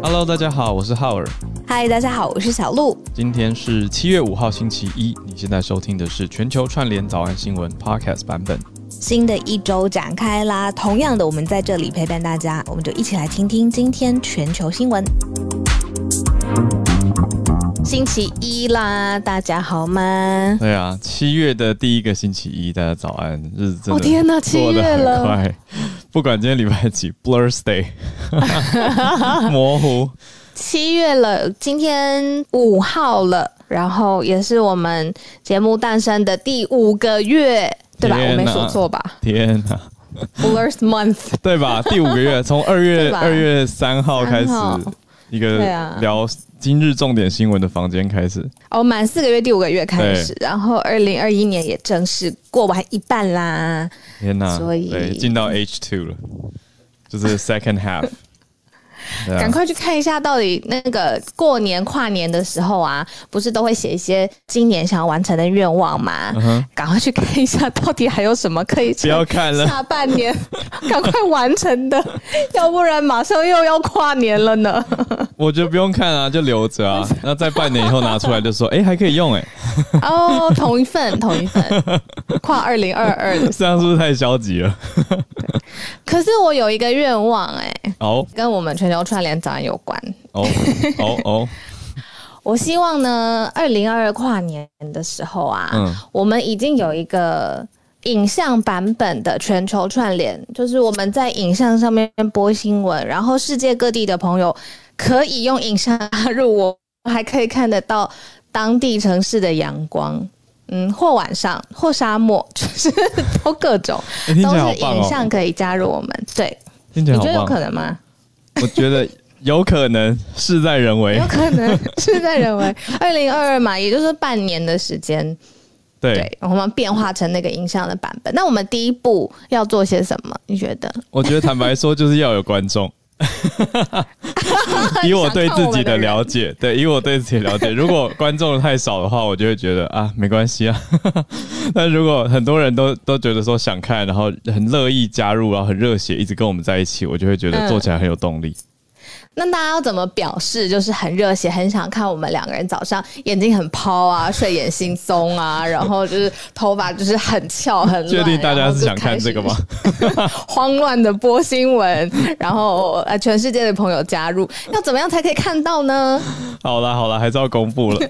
Hello，大家好，我是浩尔。嗨，大家好，我是小鹿。今天是七月五号，星期一。你现在收听的是全球串联早安新闻 Podcast 版本。新的一周展开啦，同样的，我们在这里陪伴大家，我们就一起来听听今天全球新闻。星期一啦，大家好吗？对啊，七月的第一个星期一，大家早安，日子真的哦天哪七过得很月了快。不管今天礼拜几，Blursday，模糊。七月了，今天五号了，然后也是我们节目诞生的第五个月，对吧？我没说错吧天哪，？Blur's Month，对吧？第五个月，从二月 二月三号开始，一个聊今日重点新闻的房间开始。哦，满四个月，第五个月开始，然后二零二一年也正式过完一半啦。天哪，所以对，进到 H two 了，就是 second half。赶快去看一下，到底那个过年跨年的时候啊，不是都会写一些今年想要完成的愿望吗？嗯赶快去看一下，到底还有什么可以 不要看了下半年 赶快完成的，要不然马上又要跨年了呢。我觉得不用看啊，就留着啊。那在半年以后拿出来就说，哎、还可以用哎、哦，同一份，同一份，跨二零二二的。这样是不是太消极了？可是我有一个愿望、哎，哦跟我们全球串联早安有关。哦哦哦，我希望呢，二零二二跨年的时候啊，嗯我们已经有一个影像版本的全球串联，就是我们在影像上面播新闻，然后世界各地的朋友可以用影像加入我，还可以看得到当地城市的阳光。嗯，或晚上，或沙漠，就是都各种，都是影像哦，可以加入我们。对，你觉得有可。能吗？我觉得有可能，事在人为有。可能事在人为二零二二嘛，也就是半年的时间，对，对，我们变化成那个影像的版本。那我们第一步要做些什么？你觉得？我觉得坦白说，就是要有观众。以我对自己的了解，对，以我对自己的了解，如果观众太少的话，我就会觉得啊，没关系啊。但如果很多人都都觉得说想看，然后很乐意加入，然后很热血，一直跟我们在一起，我就会觉得嗯做起来很有动力。那大家要怎么表示？就是很热血，很想看我们两个人早上眼睛很抛啊，睡眼惺忪啊，然后就是头发就是很翘很 乱。确定大家是想看这个吗？慌乱的播新闻，然后呃，全世界的朋友加入，要怎么样才可以看到呢？好了好了，还是要公布了。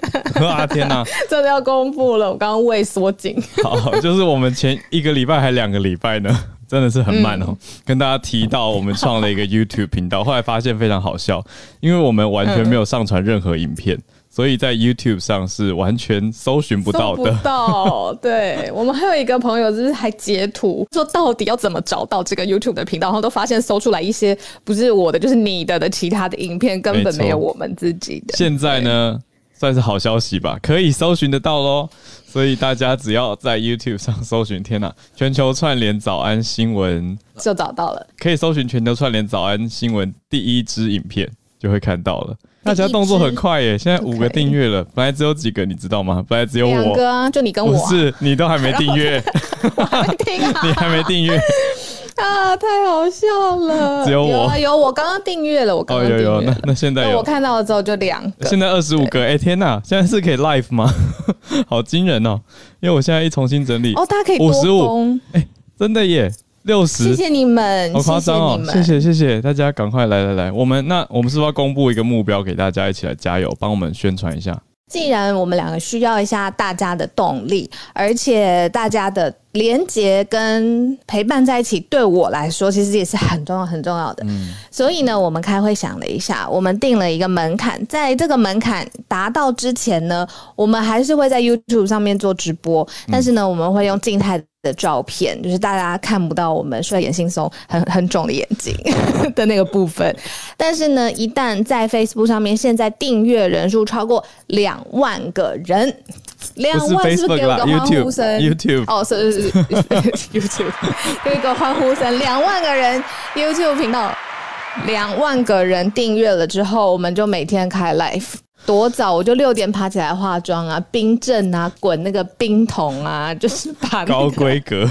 啊天哪！真的要公布了，我刚刚胃缩紧。好，就是我们前一个礼拜还两个礼拜呢，真的是很慢哦。嗯跟大家提到，我们创了一个 YouTube 频道，后来发现非常好笑，因为我们完全没有上传任何影片，所以在 YouTube 上是完全搜寻不到的。不到，对 我们还有一个朋友，就是还截图说到底要怎么找到这个 YouTube 的频道，然后都发现搜出来一些不是我的，就是你的的其他的影片，根本没有我们自己的。现在呢，算是好消息吧，可以搜寻得到喽。所以大家只要在 YouTube 上搜寻，天哪，全球串联早安新闻，就找到了，可以搜寻全球串联早安新闻第一支影片，就会看到了。大家动作很快耶！现在五个订阅了，本来只有几个，你知道吗？本来只有我，两个啊，就你跟我、是你都还没订阅，你还没订阅，啊，太好笑了，只有我。有啊有，我刚刚订阅了，我刚哦刚有有，那那现在有。我，看到了之后就两个，现在二十五个，哎天哪，现在是可以 live 吗？好惊人哦！因为我现在一重新整理，哦，大家可以五十五。哎，真的耶，六十，谢谢你们，好夸张哦。谢谢谢谢大家，赶快来来来，我们那我们是不是要公布一个目标给大家一起来加油，帮我们宣传一下？既然我们两个需要一下大家的动力，而且大家的连接跟陪伴在一起，对我来说其实也是很重要很重要的。所以呢，我们开会想了一下，我们定了一个门槛，在这个门槛达到之前呢，我们还是会在 YouTube 上面做直播，但是呢，我们会用静态的照片，就是大家看不到我们睡眼惺忪、很很肿的眼睛 的那个部分。但是呢，一旦在 Facebook 上面，现在订阅人数超过两万个人，两万是不是给我个欢呼声，YouTube，YouTube，哦，是是是是 YouTube，有一个欢呼声，两万个人 YouTube 频道，两万个人订阅了之后，我们就每天开 live。多早我就六点爬起来化妆啊，冰镇啊，滚那个冰桶啊，就是把、那个、高规格，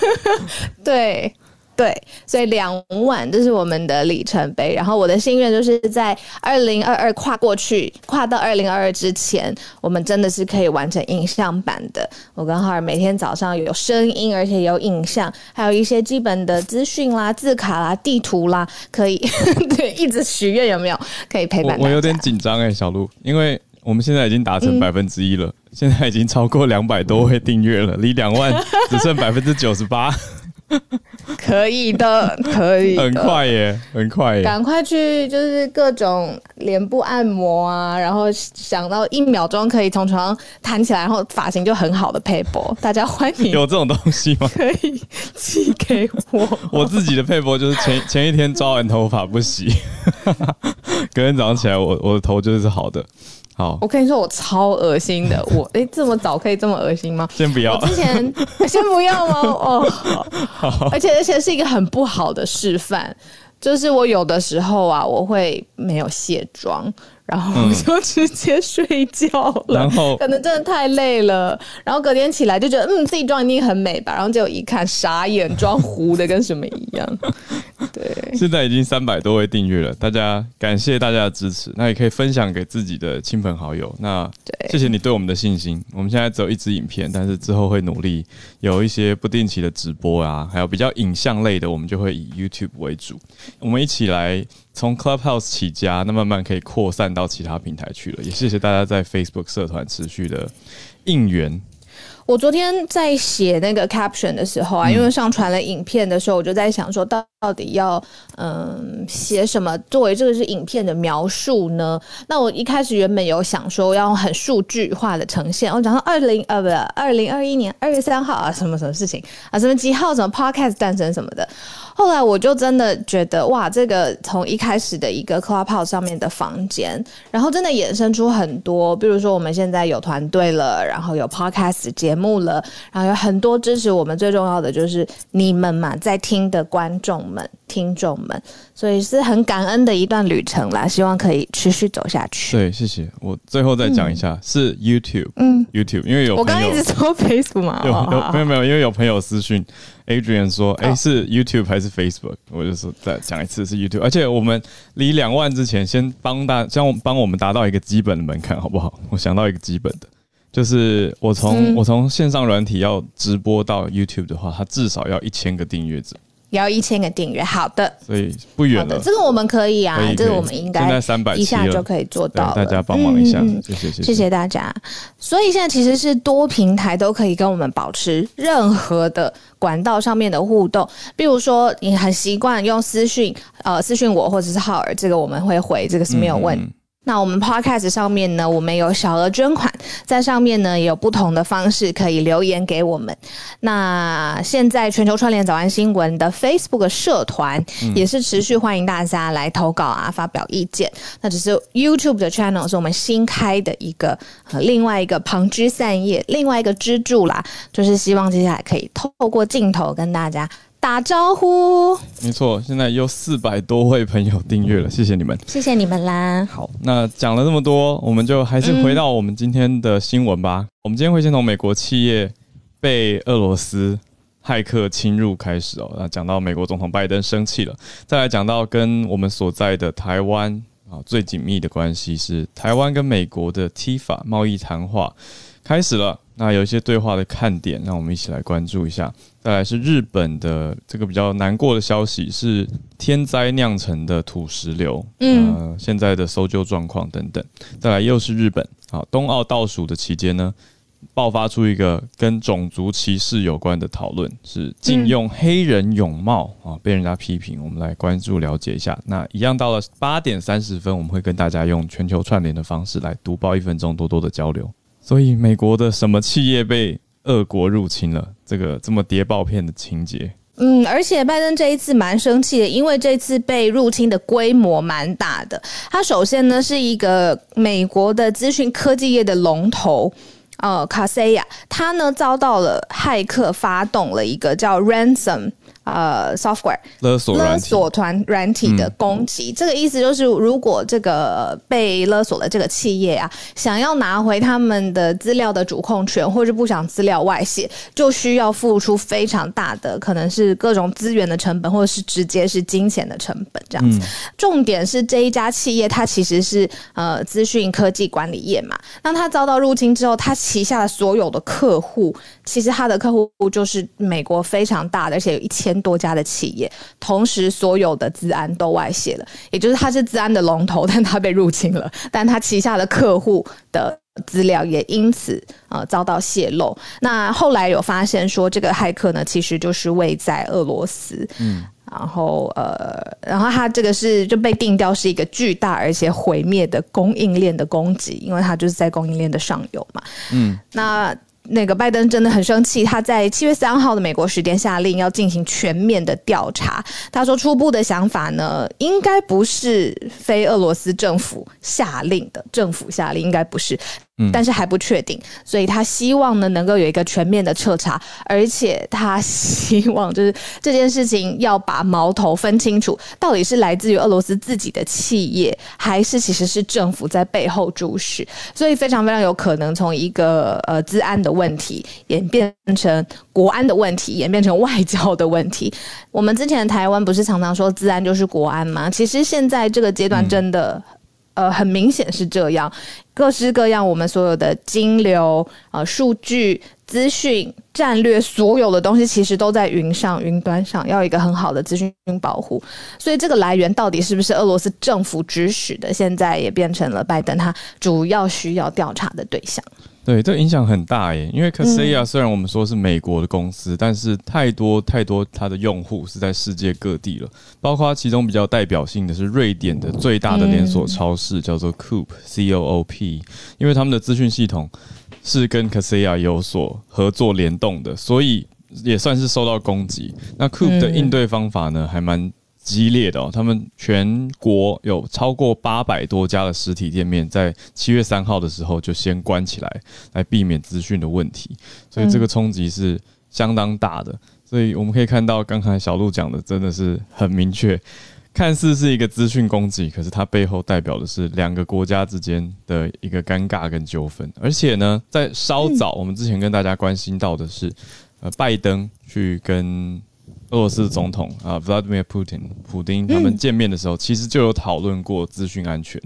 对，对，所以两万这是我们的里程碑。然后我的心愿就是在二零二二跨过去，跨到二零二二之前，我们真的是可以完成影像版的。我跟浩尔每天早上有声音，而且有影像，还有一些基本的资讯啦、字卡啦、地图啦，可以 对一直许愿有没有可以陪伴？我有点紧张哎，小鹿，因为我们现在已经达成百分之一了，现在已经超过两百多位订阅了，离两万只剩百分之九十八。可以的，可以，很快耶，很快耶！赶快去，就是各种脸部按摩啊，然后想到一秒钟可以从床上弹起来，然后发型就很好的配博，大家欢迎。有这种东西吗？可以寄给我。我自己的配博就是前前一天抓完头发不洗，隔天早上起来，我我的头就是好的。好，我跟你说，我超恶心的。我哎，这么早可以这么恶心吗？先不要。之前 先不要吗？哦，而且而且是一个很不好的示范，就是我有的时候啊，我会没有卸妆。然后就直接睡觉了，然后可能真的太累了，然后隔天起来就觉得嗯自己妆一定很美吧，然后结果一看傻眼，妆糊的跟什么一样。对，现在已经三百多位订阅了，大家感谢大家的支持，那也可以分享给自己的亲朋好友。那谢谢你对我们的信心。我们现在只有一支影片，但是之后会努力有一些不定期的直播啊，还有比较影像类的，我们就会以 YouTube 为主。我们一起来。从 Clubhouse 起家，那慢慢可以扩散到其他平台去了。也谢谢大家在 Facebook 社团持续的应援。我昨天在写那个 caption 的时候啊，因为上传了影片的时候，我就在想说，到到底要嗯写什么作为这个是影片的描述呢？那我一开始原本有想说要用很数据化的呈现，我讲到二零呃不二零二一年二月三号啊什么什么事情啊什么几号什么 podcast 诞生什么的。后来我就真的觉得哇，这个从一开始的一个 Clubhouse 上面的房间，然后真的衍生出很多，比如说我们现在有团队了，然后有 podcast 节目了，然后有很多支持我们，最重要的就是你们嘛，在听的观众们、听众们，所以是很感恩的一段旅程啦，希望可以持续走下去。对，谢谢。我最后再讲一下，是 YouTube，嗯，YouTube，因为有我刚刚一直说 Facebook 嘛，有有没有没有，因为有朋友私讯。Adrian 说：“哎，是 YouTube 还是 Facebook？” 我就说再讲一次是 YouTube。而且我们离两万之前，先帮大，先帮我们达到一个基本的门槛，好不好？我想到一个基本的，就是我从我从线上软体要直播到 YouTube 的话，它至少要一千个订阅者。要一千个订阅，好的，所以不远了。这个我们可以啊，这个我们应该现在三百一下就可以做到。大家帮忙一下，谢谢谢谢大家。所以现在其实是多平台都可以跟我们保持任何的管道上面的互动，比如说你很习惯用私讯，呃，私讯我或者是浩尔，这个我们会回，这个是没有问。那我们 Podcast 上面呢，我们有小额捐款，在上面呢也有不同的方式可以留言给我们。那现在全球串联早安新闻的 Facebook 社团也是持续欢迎大家来投稿啊，发表意见。那只是 YouTube 的 channel 是我们新开的一个呃另外一个旁枝散叶，另外一个支柱啦，就是希望接下来可以透过镜头跟大家。打招呼，没错，现在有四百多位朋友订阅了，谢谢你们，谢谢你们啦。好，那讲了这么多，我们就还是回到我们今天的新闻吧。我们今天会先从美国企业被俄罗斯骇客侵入开始哦，那讲到美国总统拜登生气了，再来讲到跟我们所在的台湾啊最紧密的关系是台湾跟美国的 TIFA 贸易谈话开始了。那有一些对话的看点，让我们一起来关注一下。再来是日本的这个比较难过的消息，是天灾酿成的土石流，嗯，现在的搜救状况等等。再来又是日本，好，冬奥倒数的期间呢，爆发出一个跟种族歧视有关的讨论，是禁用黑人泳帽啊，被人家批评。我们来关注了解一下。那一样到了八点三十分，我们会跟大家用全球串联的方式来读报一分钟，多多的交流。所以，美国的什么企业被俄国入侵了？这个这么谍报片的情节。嗯，而且拜登这一次蛮生气的，因为这次被入侵的规模蛮大的。他首先呢是一个美国的资讯科技业的龙头，呃，卡西亚，他呢遭到了骇客发动了一个叫 ransom。呃，software 勒索勒索团软体的攻击，这个意思就是，如果这个被勒索的这个企业啊，想要拿回他们的资料的主控权，或是不想资料外泄，就需要付出非常大的，可能是各种资源的成本，或者是直接是金钱的成本这样子。重点是这一家企业，它其实是呃资讯科技管理业嘛，那它遭到入侵之后，它旗下的所有的客户，其实它的客户就是美国非常大的，而且有一千。多家的企业，同时所有的资安都外泄了，也就是它是资安的龙头，但它被入侵了，但它旗下的客户的资料也因此呃遭到泄露。那后来有发现说，这个骇客呢其实就是位在俄罗斯，嗯，然后呃，然后他这个是就被定调是一个巨大而且毁灭的供应链的攻击，因为他就是在供应链的上游嘛，嗯，那。那个拜登真的很生气，他在七月三号的美国时间下令要进行全面的调查。他说，初步的想法呢，应该不是非俄罗斯政府下令的，政府下令应该不是。但是还不确定，所以他希望呢能够有一个全面的彻查，而且他希望就是这件事情要把矛头分清楚，到底是来自于俄罗斯自己的企业，还是其实是政府在背后主使，所以非常非常有可能从一个呃治安的问题演变成国安的问题，演变成外交的问题。我们之前台湾不是常常说治安就是国安吗？其实现在这个阶段真的。呃，很明显是这样，各式各样，我们所有的金流、呃，数据、资讯、战略，所有的东西其实都在云上、云端上，要一个很好的资讯保护。所以，这个来源到底是不是俄罗斯政府指使的，现在也变成了拜登他主要需要调查的对象。对，这影响很大耶。因为 Kaseya 虽然我们说是美国的公司，但是太多太多它的用户是在世界各地了。包括其中比较代表性的是瑞典的最大的连锁超市，叫做 Coop，C O O P。因为他们的资讯系统是跟 Kaseya 有所合作联动的，所以也算是受到攻击。那 Coop 的应对方法呢，还蛮。激烈的哦，他们全国有超过八百多家的实体店面，在七月三号的时候就先关起来，来避免资讯的问题，所以这个冲击是相当大的。所以我们可以看到，刚才小鹿讲的真的是很明确，看似是一个资讯攻击，可是它背后代表的是两个国家之间的一个尴尬跟纠纷。而且呢，在稍早，我们之前跟大家关心到的是，呃，拜登去跟。俄罗斯总统啊，Vladimir Putin，普丁他们见面的时候，其实就有讨论过资讯安全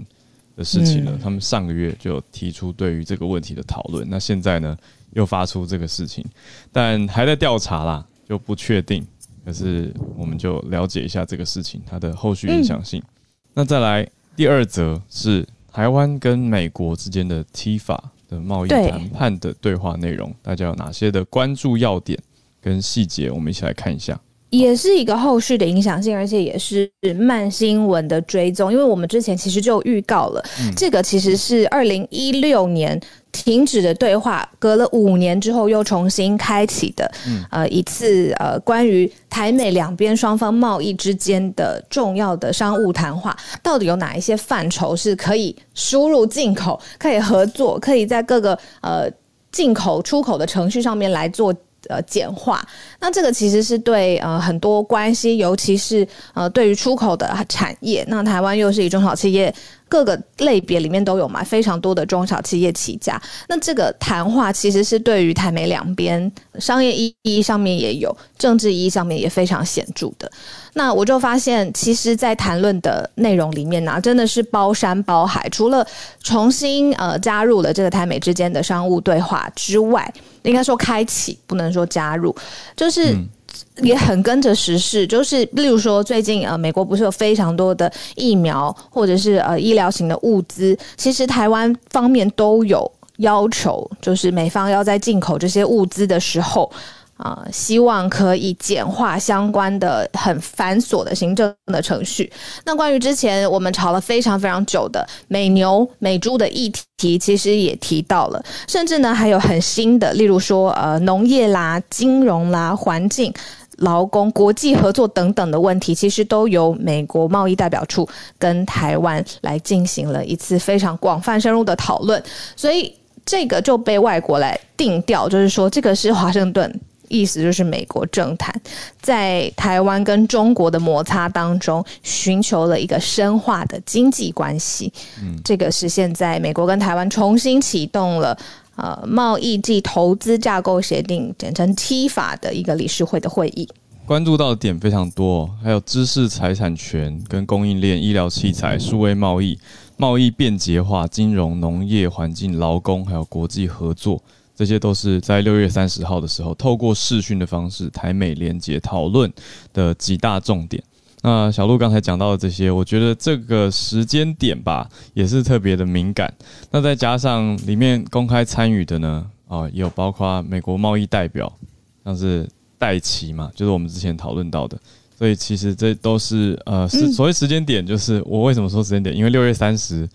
的事情了。他们上个月就提出对于这个问题的讨论。那现在呢，又发出这个事情，但还在调查啦，就不确定。可是我们就了解一下这个事情它的后续影响性。那再来第二则是台湾跟美国之间的 T 法的贸易谈判的对话内容，大家有哪些的关注要点跟细节？我们一起来看一下。也是一个后续的影响性，而且也是慢新闻的追踪，因为我们之前其实就预告了，这个其实是二零一六年停止的对话，隔了五年之后又重新开启的，呃，一次呃关于台美两边双方贸易之间的重要的商务谈话，到底有哪一些范畴是可以输入进口、可以合作、可以在各个呃进口出口的程序上面来做。呃，简化，那这个其实是对呃很多关系，尤其是呃对于出口的产业，那台湾又是以中小企业。各个类别里面都有嘛，非常多的中小企业起家。那这个谈话其实是对于台美两边商业意义上面也有，政治意义上面也非常显著的。那我就发现，其实，在谈论的内容里面呢，真的是包山包海。除了重新呃加入了这个台美之间的商务对话之外，应该说开启，不能说加入，就是。也很跟着时事，就是例如说，最近呃，美国不是有非常多的疫苗或者是呃医疗型的物资，其实台湾方面都有要求，就是美方要在进口这些物资的时候。啊，希望可以简化相关的很繁琐的行政的程序。那关于之前我们吵了非常非常久的美牛美猪的议题，其实也提到了，甚至呢还有很新的，例如说呃农业啦、金融啦、环境、劳工、国际合作等等的问题，其实都由美国贸易代表处跟台湾来进行了一次非常广泛深入的讨论。所以这个就被外国来定调，就是说这个是华盛顿。意思就是美国政坛在台湾跟中国的摩擦当中，寻求了一个深化的经济关系。嗯，这个是现在美国跟台湾重新启动了呃贸易暨投资架构协定，简称 T 法的一个理事会的会议。关注到的点非常多，还有知识财产权跟供应链、医疗器材、数位贸易、贸易便捷化、金融、农业、环境、劳工，还有国际合作。这些都是在六月三十号的时候，透过视讯的方式，台美联结讨论的几大重点。那小鹿刚才讲到的这些，我觉得这个时间点吧，也是特别的敏感。那再加上里面公开参与的呢，啊，也有包括美国贸易代表，像是戴奇嘛，就是我们之前讨论到的。所以其实这都是呃，是所谓时间点，就是我为什么说时间点？因为六月三十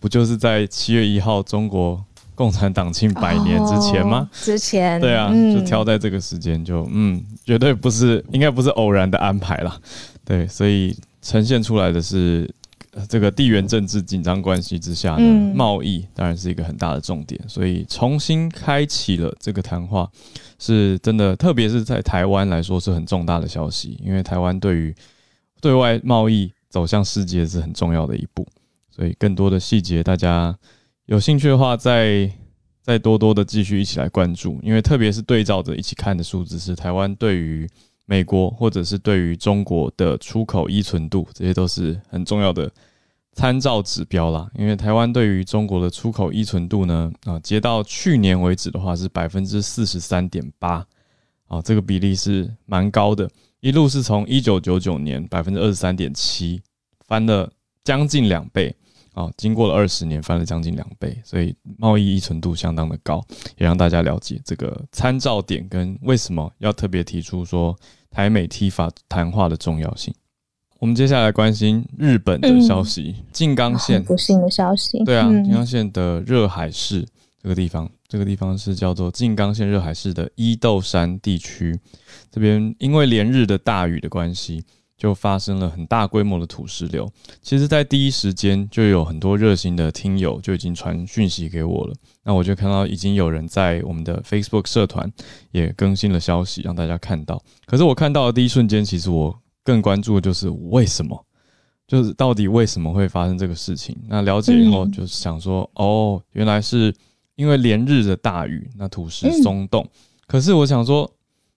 不就是在七月一号中国。共产党庆百年之前吗？之前对啊，就挑在这个时间，就嗯，绝对不是，应该不是偶然的安排了。对，所以呈现出来的是这个地缘政治紧张关系之下的，贸易当然是一个很大的重点。所以重新开启了这个谈话，是真的，特别是在台湾来说是很重大的消息，因为台湾对于对外贸易走向世界是很重要的一步。所以更多的细节，大家。有兴趣的话，再再多多的继续一起来关注，因为特别是对照着一起看的数字是台湾对于美国或者是对于中国的出口依存度，这些都是很重要的参照指标啦。因为台湾对于中国的出口依存度呢，啊，截到去年为止的话是百分之四十三点八，啊，这个比例是蛮高的，一路是从一九九九年百分之二十三点七翻了将近两倍。啊，经过了二十年，翻了将近两倍，所以贸易依存度相当的高，也让大家了解这个参照点跟为什么要特别提出说台美 T 法谈话的重要性。我们接下来关心日本的消息，静冈县不幸的消息。对啊，静冈县的热海市这个地方，这个地方是叫做静冈县热海市的伊豆山地区，这边因为连日的大雨的关系。就发生了很大规模的土石流。其实，在第一时间就有很多热心的听友就已经传讯息给我了。那我就看到已经有人在我们的 Facebook 社团也更新了消息，让大家看到。可是我看到的第一瞬间，其实我更关注的就是为什么，就是到底为什么会发生这个事情？那了解以后，就是想说，哦，原来是因为连日的大雨，那土石松动。可是我想说。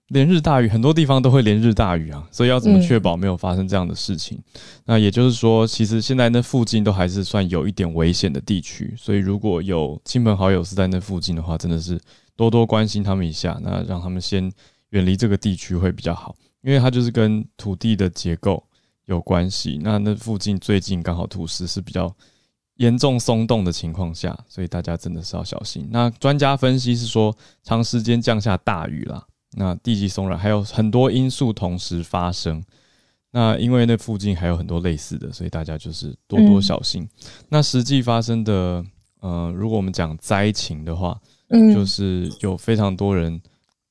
连日大雨，很多地方都会连日大雨啊，所以要怎么确保没有发生这样的事情？那也就是说，其实现在那附近都还是算有一点危险的地区，所以如果有亲朋好友是在那附近的话，真的是多多关心他们一下，那让他们先远离这个地区会比较好，因为它就是跟土地的结构有关系。那那附近最近刚好土石是比较严重松动的情况下，所以大家真的是要小心。那专家分析是说，长时间降下大雨啦。那地基松软，还有很多因素同时发生。那因为那附近还有很多类似的，所以大家就是多多小心。那实际发生的，呃，如果我们讲灾情的话，嗯，就是有非常多人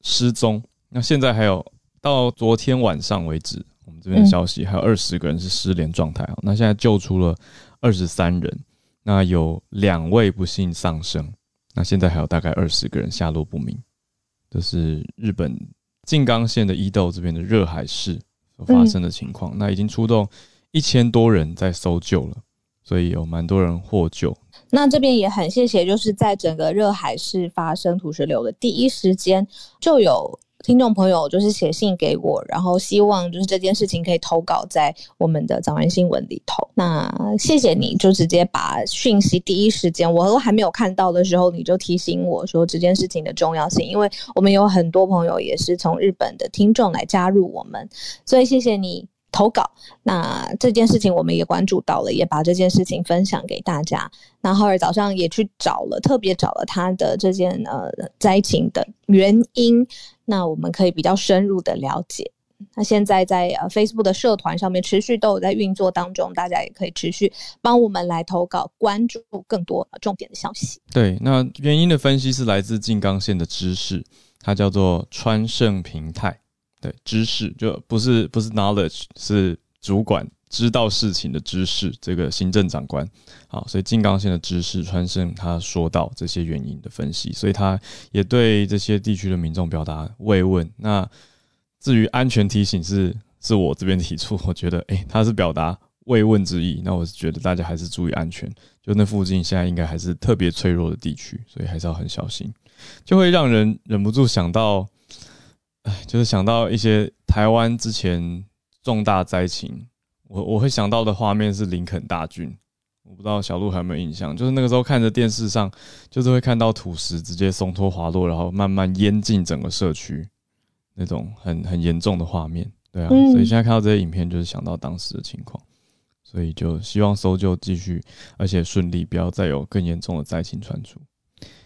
失踪。那现在还有到昨天晚上为止，我们这边的消息还有二十个人是失联状态啊。那现在救出了二十三人，那有两位不幸丧生。那现在还有大概二十个人下落不明。这是日本静冈县的伊豆这边的热海市所发生的情况，那已经出动一千多人在搜救了，所以有蛮多人获救。那这边也很谢谢，就是在整个热海市发生土石流的第一时间就有。听众朋友就是写信给我，然后希望就是这件事情可以投稿在我们的早安新闻里头。那谢谢你，就直接把讯息第一时间我都还没有看到的时候，你就提醒我说这件事情的重要性，因为我们有很多朋友也是从日本的听众来加入我们，所以谢谢你。投稿，那这件事情我们也关注到了，也把这件事情分享给大家。那后儿早上也去找了，特别找了他的这件呃灾情的原因，那我们可以比较深入的了解。那现在在呃 Facebook 的社团上面持续都有在运作当中，大家也可以持续帮我们来投稿，关注更多重点的消息。对，那原因的分析是来自静冈县的知识，它叫做川盛平泰。知识就不是不是 knowledge，是主管知道事情的知识，这个行政长官。好，所以静冈县的知识川胜他说到这些原因的分析，所以他也对这些地区的民众表达慰问。那至于安全提醒是是我这边提出，我觉得诶，他是表达慰问之意。那我是觉得大家还是注意安全，就那附近现在应该还是特别脆弱的地区，所以还是要很小心，就会让人忍不住想到，哎，就是想到一些台湾之前重大灾情，我我会想到的画面是林肯大军。我不知道小鹿还有没有印象，就是那个时候看着电视上，就是会看到土石直接松脱滑落，然后慢慢淹进整个社区，那种很很严重的画面。对啊，所以现在看到这些影片，就是想到当时的情况，所以就希望搜救继续，而且顺利，不要再有更严重的灾情传出。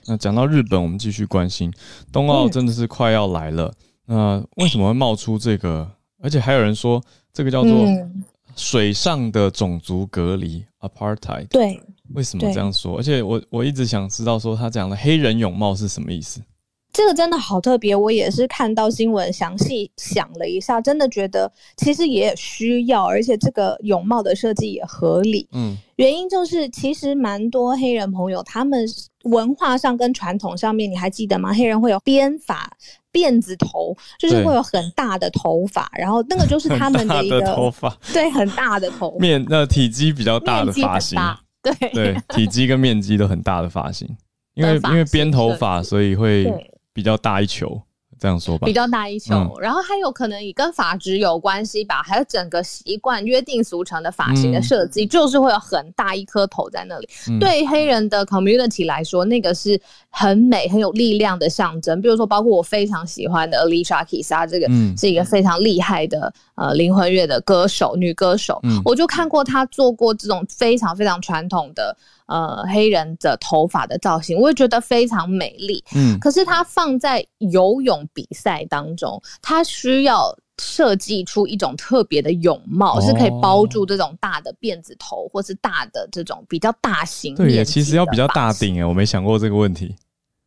那讲到日本，我们继续关心冬奥，真的是快要来了。那为什么会冒出这个？而且还有人说，这个叫做。水上的种族隔离 （apartheid） 对，为什么这样说？而且我我一直想知道，说他讲的黑人泳帽是什么意思？这个真的好特别，我也是看到新闻详细想了一下，真的觉得其实也需要，而且这个泳帽的设计也合理。嗯，原因就是其实蛮多黑人朋友，他们文化上跟传统上面，你还记得吗？黑人会有编发。辫子头就是会有很大的头发，然后那个就是他们的一个头发，对，很大的头。面，那体积比较大的发型，对。对，体积跟面积都很大的发型，因为因为编头发，所以会比较大一球。这样说吧，比较大一球，然后还有可能也跟发质有关系吧，还有整个习惯约定俗成的发型的设计，就是会有很大一颗头在那里。对黑人的 community 来说，那个是很美、很有力量的象征。比如说，包括我非常喜欢的 Alicia Keys，这个是一个非常厉害的呃灵魂乐的歌手，女歌手，我就看过她做过这种非常非常传统的。呃，黑人的头发的造型，我也觉得非常美丽。嗯，可是她放在游泳比赛当中，她需要设计出一种特别的泳帽，是可以包住这种大的辫子头，或是大的这种比较大型。对，其实要比较大顶诶，我没想过这个问题。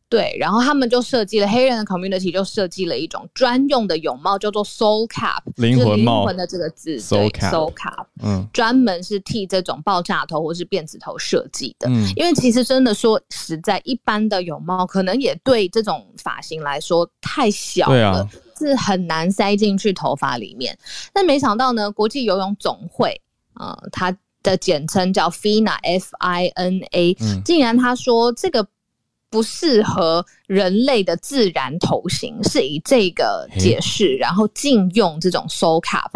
对，然后他们就设计了黑人的 community 就设计了一种专用的泳帽，叫做 soul cap，灵魂帽。灵魂的这个字，soul cap，嗯，专门是替这种爆炸头或是辫子头设计的。嗯，因为其实真的说实在，一般的泳帽可能也对这种发型来说太小了，是很难塞进去头发里面。但没想到呢，国际游泳总会，呃，它的简称叫 FINA，F I N A，竟然他说这个。不适合人类的自然头型，是以这个解释，然后禁用这种 soul cap，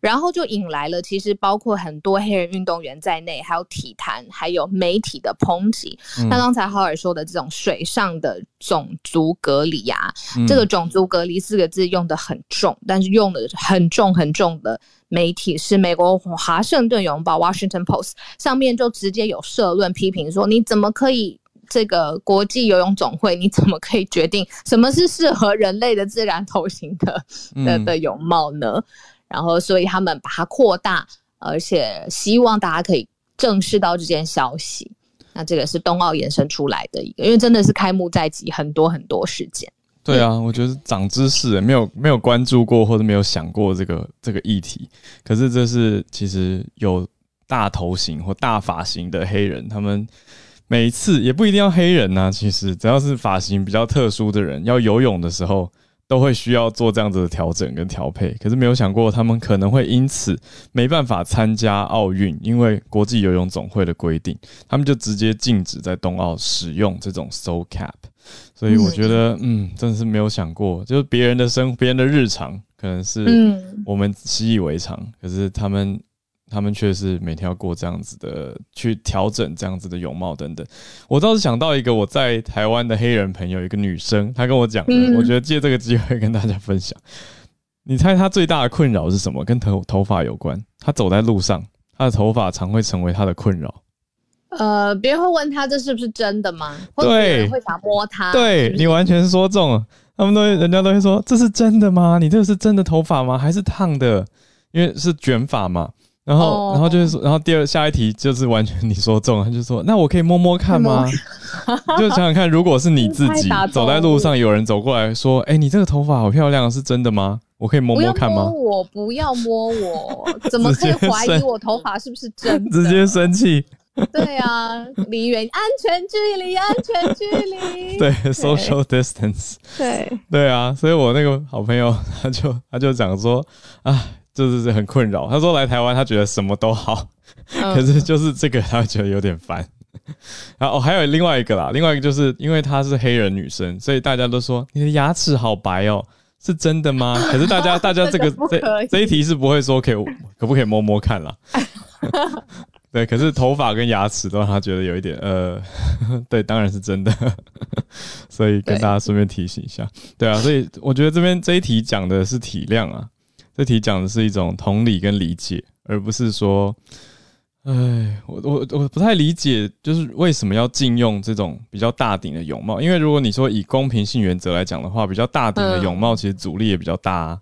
然后就引来了其实包括很多黑人运动员在内，还有体坛，还有媒体的抨击。那刚才浩尔说的这种水上的种族隔离啊，这个种族隔离四个字用的很重，但是用的很重很重的媒体是美国华盛顿邮报 Washington Post 上面就直接有社论批评说，你怎么可以？这个国际游泳总会，你怎么可以决定什么是适合人类的自然头型的的的泳帽呢？然后，所以他们把它扩大，而且希望大家可以正视到这件消息。那这个是冬奥延伸出来的一个，因为真的是开幕在即，很多很多时间。对啊，我觉得长知识，没有没有关注过或者没有想过这个这个议题。可是这是其实有大头型或大发型的黑人，他们。每次也不一定要黑人呐，其实只要是发型比较特殊的人，要游泳的时候都会需要做这样子的调整跟调配。可是没有想过他们可能会因此没办法参加奥运，因为国际游泳总会的规定，他们就直接禁止在冬奥使用这种 soul cap。所以我觉得，嗯，真的是没有想过，就是别人的生别人的日常可能是我们习以为常，可是他们。他们却是每天要过这样子的，去调整这样子的泳帽等等。我倒是想到一个我在台湾的黑人朋友，一个女生，她跟我讲的，我觉得借这个机会跟大家分享。你猜她最大的困扰是什么？跟头头发有关。她走在路上，她的头发常会成为她的困扰。呃，别人会问她这是不是真的吗？对，会想摸她。对你完全说中了。他们都人家都会说这是真的吗？你这个是真的头发吗？还是烫的？因为是卷发嘛。然后，然后就是说，然后第二下一题就是完全你说中，他就说，那我可以摸摸看吗？就想想看，如果是你自己 走在路上，有人走过来说，哎，你这个头发好漂亮，是真的吗？我可以摸摸看吗摸？我，不要摸我，怎么可以怀疑我头发是不是真的？直接生气，对啊，离远安全距离，安全距离。对，social distance，对，对啊，所以我那个好朋友他就他就讲说啊，就是很困扰。他说来台湾他觉得什么都好，嗯 可是就是这个他觉得有点烦。然后、哦、还有另外一个啦，另外一个就是因为她是黑人女生，所以大家都说你的牙齿好白哦，是真的吗？可是大家大家这个 这这一题是不会说可以可不可以摸摸看啦。对，可是头发跟牙齿都让他觉得有一点呃，对，当然是真的，所以跟大家顺便提醒一下，对啊，所以我觉得这边这一题讲的是体谅啊，这题讲的是一种同理跟理解，而不是说，哎，我我我不太理解，就是为什么要禁用这种比较大顶的泳帽？因为如果你说以公平性原则来讲的话，比较大顶的泳帽其实阻力也比较大、啊，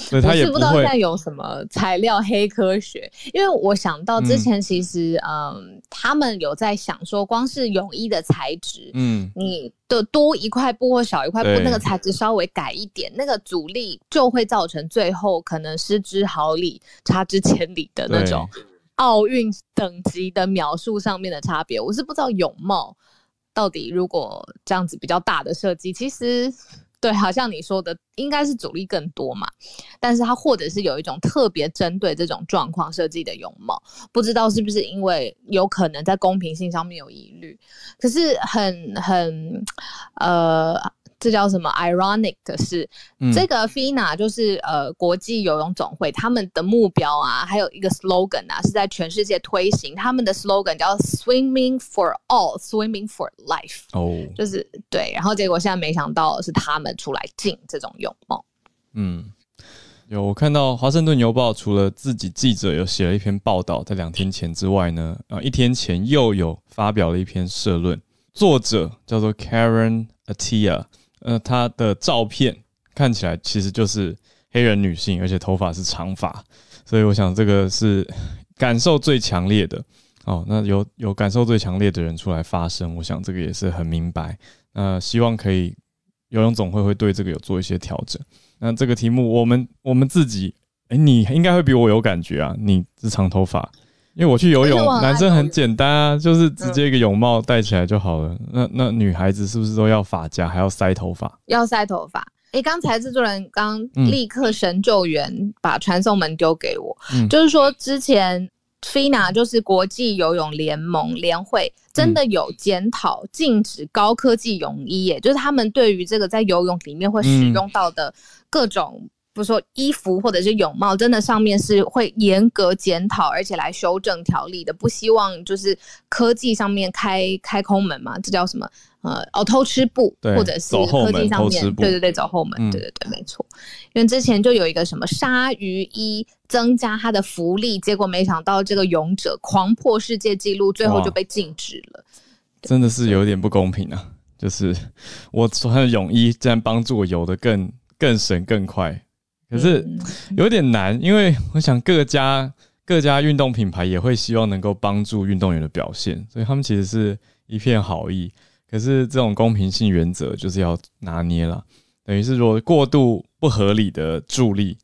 所以它我是不知道现在有什么材料黑科学，因为我想到之前其实嗯他们有在想说，光是泳衣的材质。嗯。你的多一块布或少一块布，那个材质稍微改一点，那个阻力就会造成最后可能失之毫厘、差之千里的那种奥运等级的描述上面的差别。我是不知道泳帽到底如果这样子比较大的设计，其实对，好像你说的，应该是阻力更多嘛。但是它或者是有一种特别针对这种状况设计的泳帽，不知道是不是因为有可能在公平性上面有疑虑。可是很很呃，这叫什么？ironic 的是，嗯这个 FINA 就是呃国际游泳总会，他们的目标啊，还有一个 slogan 啊，是在全世界推行。他们的 slogan 叫 “Swimming for all, Swimming for life”，哦，就是对。然后结果现在没想到是他们出来进这种泳帽。嗯，有我看到《华盛顿邮报》除了自己记者有写了一篇报道，在两天前之外呢，啊，一天前又有发表了一篇社论，作者叫做 Karen Atia，呃，她的照片看起来其实就是黑人女性，而且头发是长发，所以我想这个是感受最强烈的。哦，那有有感受最强烈的人出来发声，我想这个也是很明白。那希望可以游泳总会会对这个有做一些调整。那这个题目，我们我们自己，哎、你应该会比我有感觉啊，你是长头发，因为我去游泳男生很简单啊，就是直接一个泳帽戴起来就好了。那那女孩子是不是都要发夹，还要塞头发？要塞头发。诶，刚才制作人刚嗯立刻神救援，把传送门丢给我，嗯就是说之前 FINA 就是国际游泳联盟联会真的有检讨禁止高科技泳衣耶，就是他们对于这个在游泳里面会使用到的各种。比如说衣服或者是泳帽，真的上面是会严格检讨，而且来修正条例的，不希望就是科技上面开开空门嘛，这叫什么？呃，哦，偷吃布，对或者是科技上面，对对对，走后门，嗯对对对，没错。因为之前就有一个什么鲨鱼衣增加它的浮力，结果没想到这个勇者狂破世界纪录，最后就被禁止了。真的是有点不公平啊！就是我穿的泳衣竟然帮助我游得更更省更快，可是嗯有点难，因为我想各家 各家运动品牌也会希望能够帮助运动员的表现，所以他们其实是一片好意。可是这种公平性原则就是要拿捏了，等于是如果过度不合理的助力，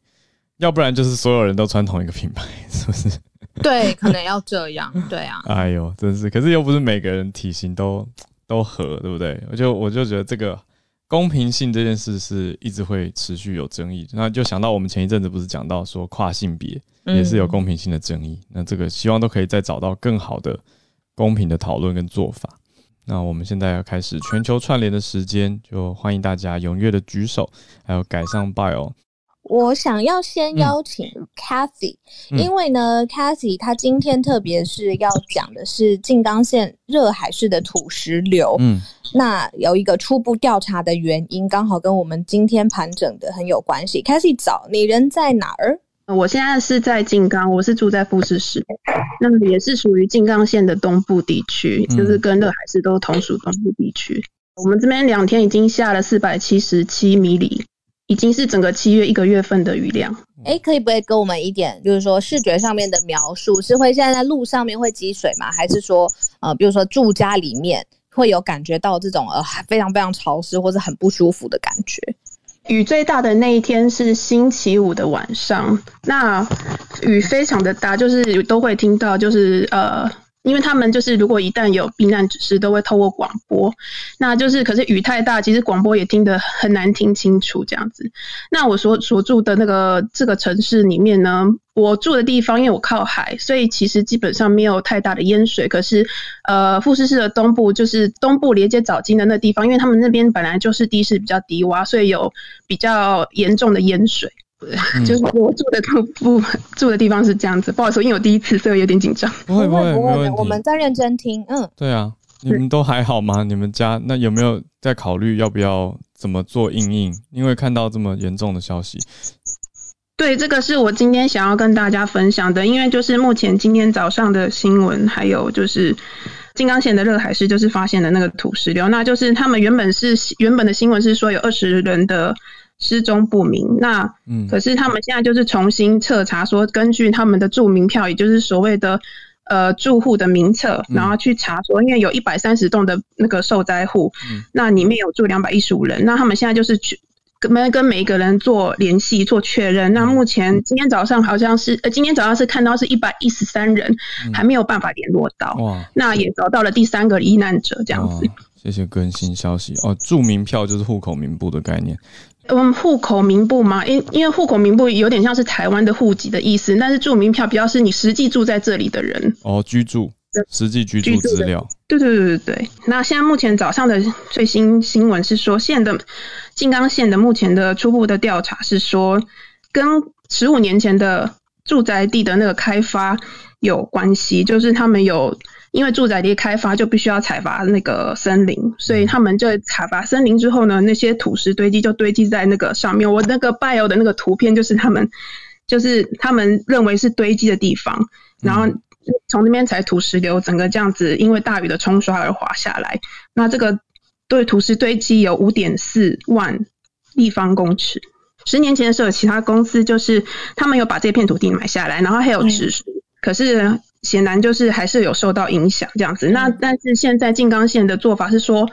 要不然就是所有人都穿同一个品牌，是不是？对，可能要这样，对啊，哎呦，真是，可是又不是每个人体型都都合，对不对？我就我就觉得这个公平性这件事是一直会持续有争议。那就想到我们前一阵子不是讲到说跨性别也是有公平性的争议，那这个希望都可以再找到更好的公平的讨论跟做法。那我们现在要开始全球串联的时间，就欢迎大家踊跃的举手，还有改上 bio。我想要先邀请 Cathy，、嗯因为呢，Cathy 她今天特别是要讲的是静冈县热海市的土石流。嗯，那有一个初步调查的原因，刚好跟我们今天盘整的很有关系。Cathy 早，你人在哪儿？我现在是在静冈，我是住在富士市，那么也是属于静冈县的东部地区，嗯就是跟热海市都同属东部地区。我们这边两天已经下了四百七十七米里，已经是整个七月一个月份的雨量。哎，可以不可以给我们一点，就是说视觉上面的描述？是会现在在路上面会积水吗？还是说，呃，比如说住家里面会有感觉到这种呃非常非常潮湿或者很不舒服的感觉？雨最大的那一天是星期五的晚上，那雨非常的大，就是都会听到，就是呃。因为他们就是如果一旦有避难指示，都会透过广播，那就是可是雨太大，其实广播也听得很难听清楚这样子。那我所所住的那个这个城市里面呢，我住的地方因为我靠海，所以其实基本上没有太大的淹水。可是呃，富士市的东部就是东部连接早金的那地方，因为他们那边本来就是地势比较低洼，所以有比较严重的淹水。就是我住的不 住的地方是这样子，不好意思，因为我第一次，所以有点紧张。不会不会，不会，我们在认真听。嗯，对啊，你们都还好吗？你们家那有没有在考虑要不要怎么做应应？因为看到这么严重的消息。对，这个是我今天想要跟大家分享的，因为就是目前今天早上的新闻，还有就是金刚县的热海市就是发现的那个土石流，那就是他们原本是原本的新闻是说有二十人的。失踪不明，那嗯，可是他们现在就是重新彻查，说根据他们的住民票，也就是所谓的呃住户的名册，然后去查说，因为有一百三十栋的那个受灾户，那里面有住两百一十五人，那他们现在就是去跟跟每一个人做联系做确认。那目前今天早上好像是呃今天早上是看到是一百一十三人，还没有办法联络到，那也找到了第三个罹难者这样子。谢谢更新消息。哦，住民票就是户口名簿的概念。嗯，户口名簿嘛，因因为户口名簿有点像是台湾的户籍的意思，但是住民票比较是你实际住在这里的人哦，居住实际居住资料。对对对对对。那现在目前早上的最新新闻是说，县的静冈县的目前的初步的调查是说，跟十五年前的住宅地的那个开发有关系，就是他们有。因为住宅地开发就必须要采伐那个森林，所以他们就采伐森林之后呢，那些土石堆积就堆积在那个上面。我那个 bio 的那个图片就是他们，就是他们认为是堆积的地方，然后从那边采土石流，整个这样子因为大雨的冲刷而滑下来。那这个对土石堆积有五点四万立方公尺。十年前的时候，其他公司就是他们有把这片土地买下来，然后还有指示，可是。显然就是还是有受到影响这样子，那但是现在静冈县的做法是说，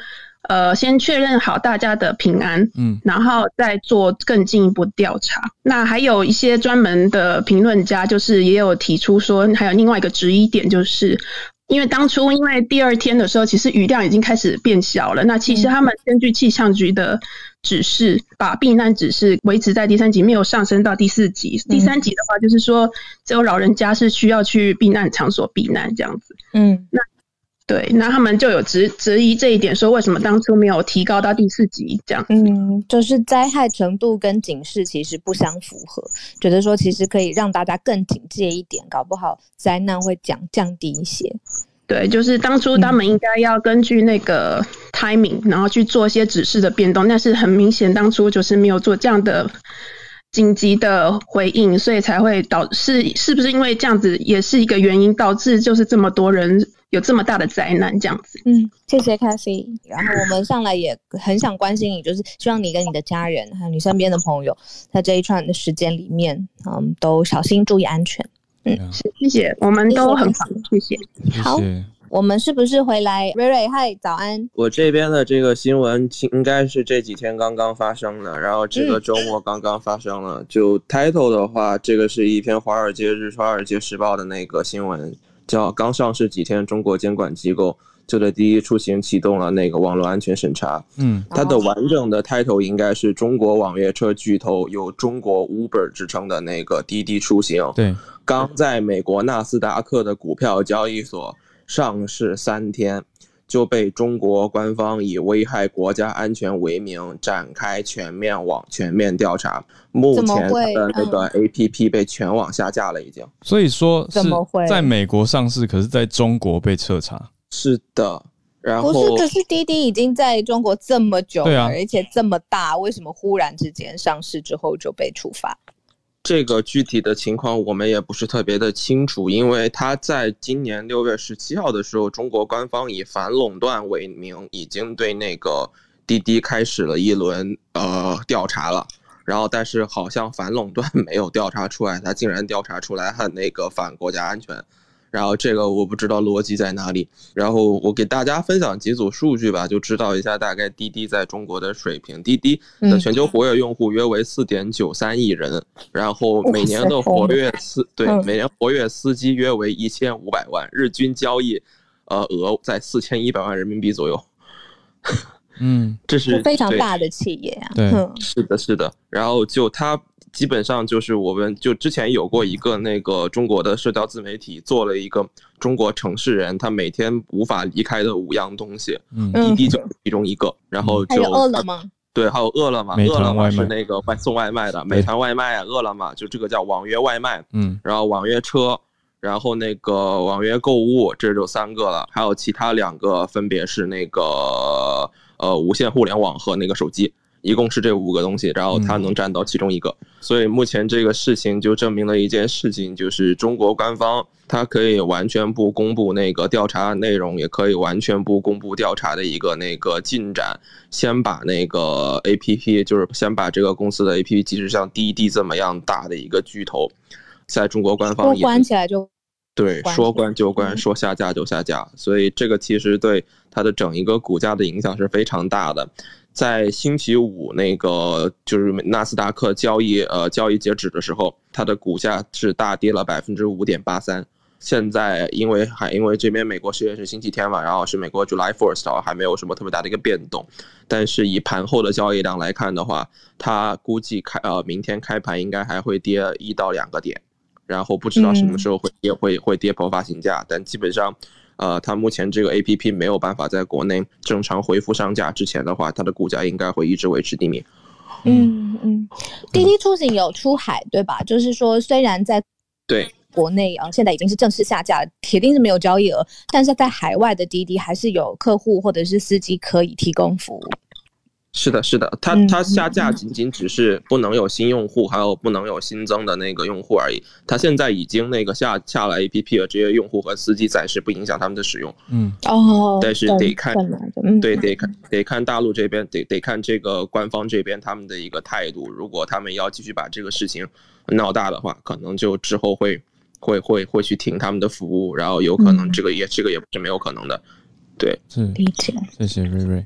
呃，先确认好大家的平安，嗯，然后再做更进一步调查。那还有一些专门的评论家，就是也有提出说，还有另外一个质疑点，就是因为当初因为第二天的时候，其实雨量已经开始变小了，那其实他们根据气象局的。指示把避难指示维持在第三级，没有上升到第四级。第三级的话，就是说只有老人家是需要去避难场所避难这样子。嗯，那对，那他们就有质质疑这一点，说为什么当初没有提高到第四级这样？嗯，就是灾害程度跟警示其实不相符合，觉得说其实可以让大家更警戒一点，搞不好灾难会降降低一些。对，就是当初他们应该要根据那个 timing，然后去做一些指示的变动，但是很明显当初就是没有做这样的紧急的回应，所以才会导是是不是因为这样子也是一个原因，导致就是这么多人有这么大的灾难这样子。嗯，谢谢 Cathy。然后我们上来也很想关心你，就是希望你跟你的家人还有你身边的朋友，在这一串的时间里面，嗯，都小心注意安全。嗯，谢谢，我们都很好，谢谢。好，我们是不是回来？瑞瑞，嗨，早安。我这边的这个新闻应该是这几天刚刚发生的，然后这个周末刚刚发生了。就 title 的话，这个是一篇《华尔街日华尔街时报》的那个新闻，叫“刚上市几天，中国监管机构”。就对滴滴出行启动了那个网络安全审查。嗯，它的完整的 title 应该是中国网约车巨头有中国 Uber 之称的那个滴滴出行。对，刚在美国纳斯达克的股票交易所上市三天，就被中国官方以危害国家安全为名展开全面网全面调查。目前的那个 APP 被全网下架了，已经。所以说是在美国上市，可是在中国被彻查。是的，然后不是，可是滴滴已经在中国这么久了，而且这么大，为什么忽然之间上市之后就被处罚？这个具体的情况我们也不是特别的清楚，因为他在今年六月十七号的时候，中国官方以反垄断为名，已经对那个滴滴开始了一轮呃调查了，然后但是好像反垄断 没有调查出来，他竟然调查出来很那个反国家安全。然后这个我不知道逻辑在哪里。然后我给大家分享几组数据吧，就知道一下大概滴滴在中国的水平。滴滴的全球活跃用户约为四点九三亿人，然后每年的活跃司对每年活跃司机约为一千五百万，日均交易呃额在四千一百万人民币左右。嗯，这是非常大的企业啊。对，是的，是的。然后就它基本上就是我们就之前有过一个那个中国的社交自媒体做了一个中国城市人他每天无法离开的五样东西，嗯，滴滴就是其中一个。然后就饿了么，对，还有饿了么，饿了么是那个外送外卖的，美团外卖啊，饿了么就这个叫网约外卖，嗯，然后网约车，然后那个网约购物，这就三个了，还有其他两个分别是那个呃无线互联网和那个手机，一共是这五个东西，然后它能占到其中一个。所以目前这个事情就证明了一件事情，就是中国官方它可以完全不公布那个调查内容，也可以完全不公布调查的一个那个进展，先把那个 A P P 就是先把这个公司的 A P P，即使像滴滴这么样大的一个巨头，在中国官方关起来就对，说关就关，嗯说下架就下架，所以这个其实对它的整一个股价的影响是非常大的。在星期五那个就是纳斯达克交易呃交易截止的时候，它的股价是大跌了百分之五点八三。现在因为还因为这边美国时间是星期天嘛，然后是美国 July First，还没有什么特别大的一个变动。但是以盘后的交易量来看的话，它估计开呃明天开盘应该还会跌一到两个点。然后不知道什么时候会跌，会会跌破发行价，但基本上，呃，它目前这个 A P P 没有办法在国内正常恢复上架之前的话，它的股价应该会一直维持低迷。嗯嗯，滴滴出行有出海对吧？就是说，虽然在对国内啊，现在已经是正式下架，铁定是没有交易额，但是在海外的滴滴还是有客户或者是司机可以提供服务。是的，是的，它嗯它下架嗯仅仅只是不能有新用户，还有不能有新增的那个用户而已。它现在已经那个下下了 A P P 了，这些用户和司机暂时不影响他们的使用。嗯，哦，但是得看嗯，对，得看得看大陆这边，得得看这个官方这边他们的一个态度。如果他们要继续把这个事情闹大的话，可能就之后会会会会去停他们的服务，然后有可能嗯这个也、这个也不是没有可能的。对，是，理解。谢谢瑞瑞，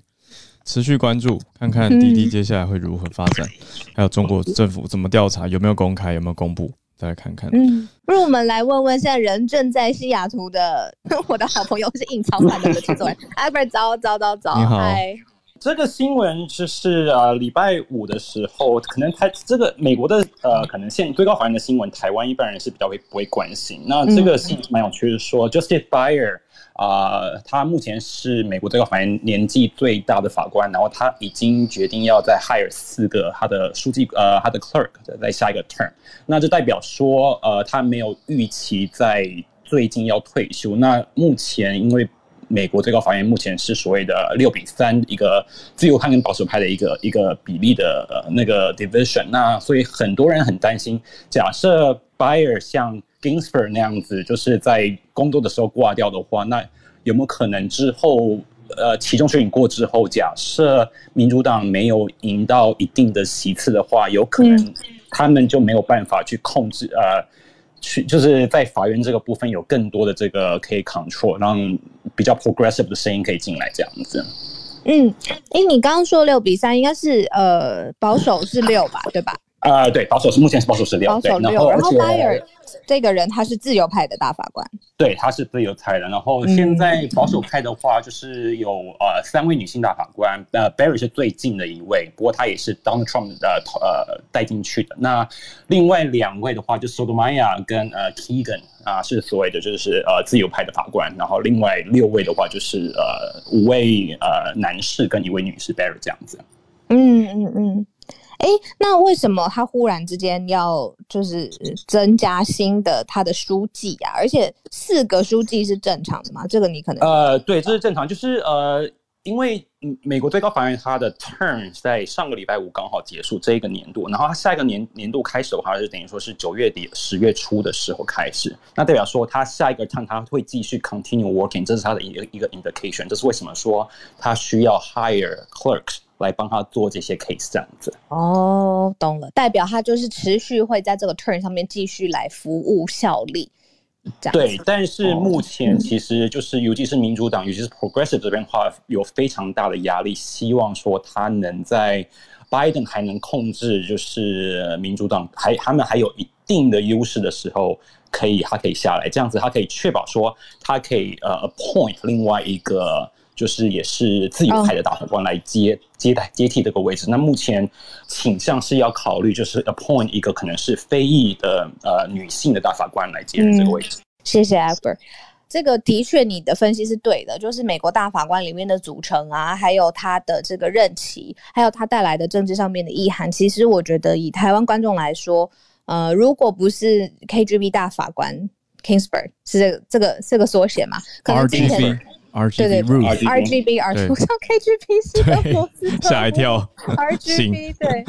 持续关注，看看滴滴接下来会如何发展，还有中国政府怎么调查，有没有公开，有没有公布，再来看看。嗯，不如我们来问问现在人正在西雅图的 我的好朋友是隐藏版的制作人 Albert，早早早早，你好。嗨这个新闻就是呃礼拜五的时候，可能台这个美国的呃可能现最高法院的新闻，台湾一般人是比较会不会关心。那这个新闻蛮有趣的说，Justice Breyer 啊、他目前是美国最高法院年纪最大的法官，然后他已经决定要再 hire 四个他的书记呃他的 clerk 在下一个 term。那就代表说呃他没有预期在最近要退休。那目前因为美国最高法院目前是所谓的六比三一个自由派跟保守派的一个一个比例的呃那个 division，那所以很多人很担心，假设 Bayer 像 Ginsburg 那样子，就是在工作的时候挂掉的话，那有没有可能之后呃其中选举过之后，假设民主党没有赢到一定的席次的话，有可能他们就没有办法去控制呃。去就是在法院这个部分有更多的这个可以 control，让比较 progressive 的声音可以进来这样子。嗯，诶，你刚刚说六比三，应该是呃保守是六吧，对吧？啊、对，保守是目前是保守是六，保对，守六，然后然后这个人他是自由派的大法官，对他是自由派的，然后现在保守派的话就是有呃三位女性大法官，呃 Barry 是最近的一位，不过他也是 Donald Trump 的呃带进去的。那另外两位的话，就 Sotomayor 跟呃 Keegan 啊、是所谓的就是呃自由派的法官，然后另外六位的话就是呃五位呃男士跟一位女士 Barry 这样子。嗯嗯嗯。诶，那为什么他忽然之间要就是增加新的他的书记啊？而且四个书记是正常的吗？这个你可能呃，对，这是正常，就是呃，因为美国最高法院它的 term 在上个礼拜五刚好结束这一个年度，然后他下一个年年度开始的话，就等于说是九月底十月初的时候开始，那代表说他下一个 term 他会继续 continue working，这是他的一个一个 indication，这是为什么说他需要 hire clerks 来帮他做这些 case 这样子。哦，懂了，代表他就是持续会在这个 turn 上面继续来服务效力。对，但是目前其实就是，尤其是民主党，尤其是 Progressive 这边的话，有非常大的压力，希望说他能在 Biden 还能控制，就是民主党还他们还有一定的优势的时候，可以他可以下来，这样子他可以确保说他可以呃 appoint 另外一个。就是也是自由派的大法官来接接待接替这个位置。那目前倾向是要考虑，就是 appoint 一个可能是非裔的呃女性的大法官来接任这个位置。谢谢 Albert。这个的确，你的分析是对的，就是美国大法官里面的组成啊，还有他的这个任期，还有他带来的政治上面的意涵。其实我觉得，以台湾观众来说，呃，如果不是 KGB 大法官 Kingsburg 是这个这个这个缩写嘛？可能之前 RGB Ruth RGB R 我上 KGB 是的，我知道吓一跳 RGB 对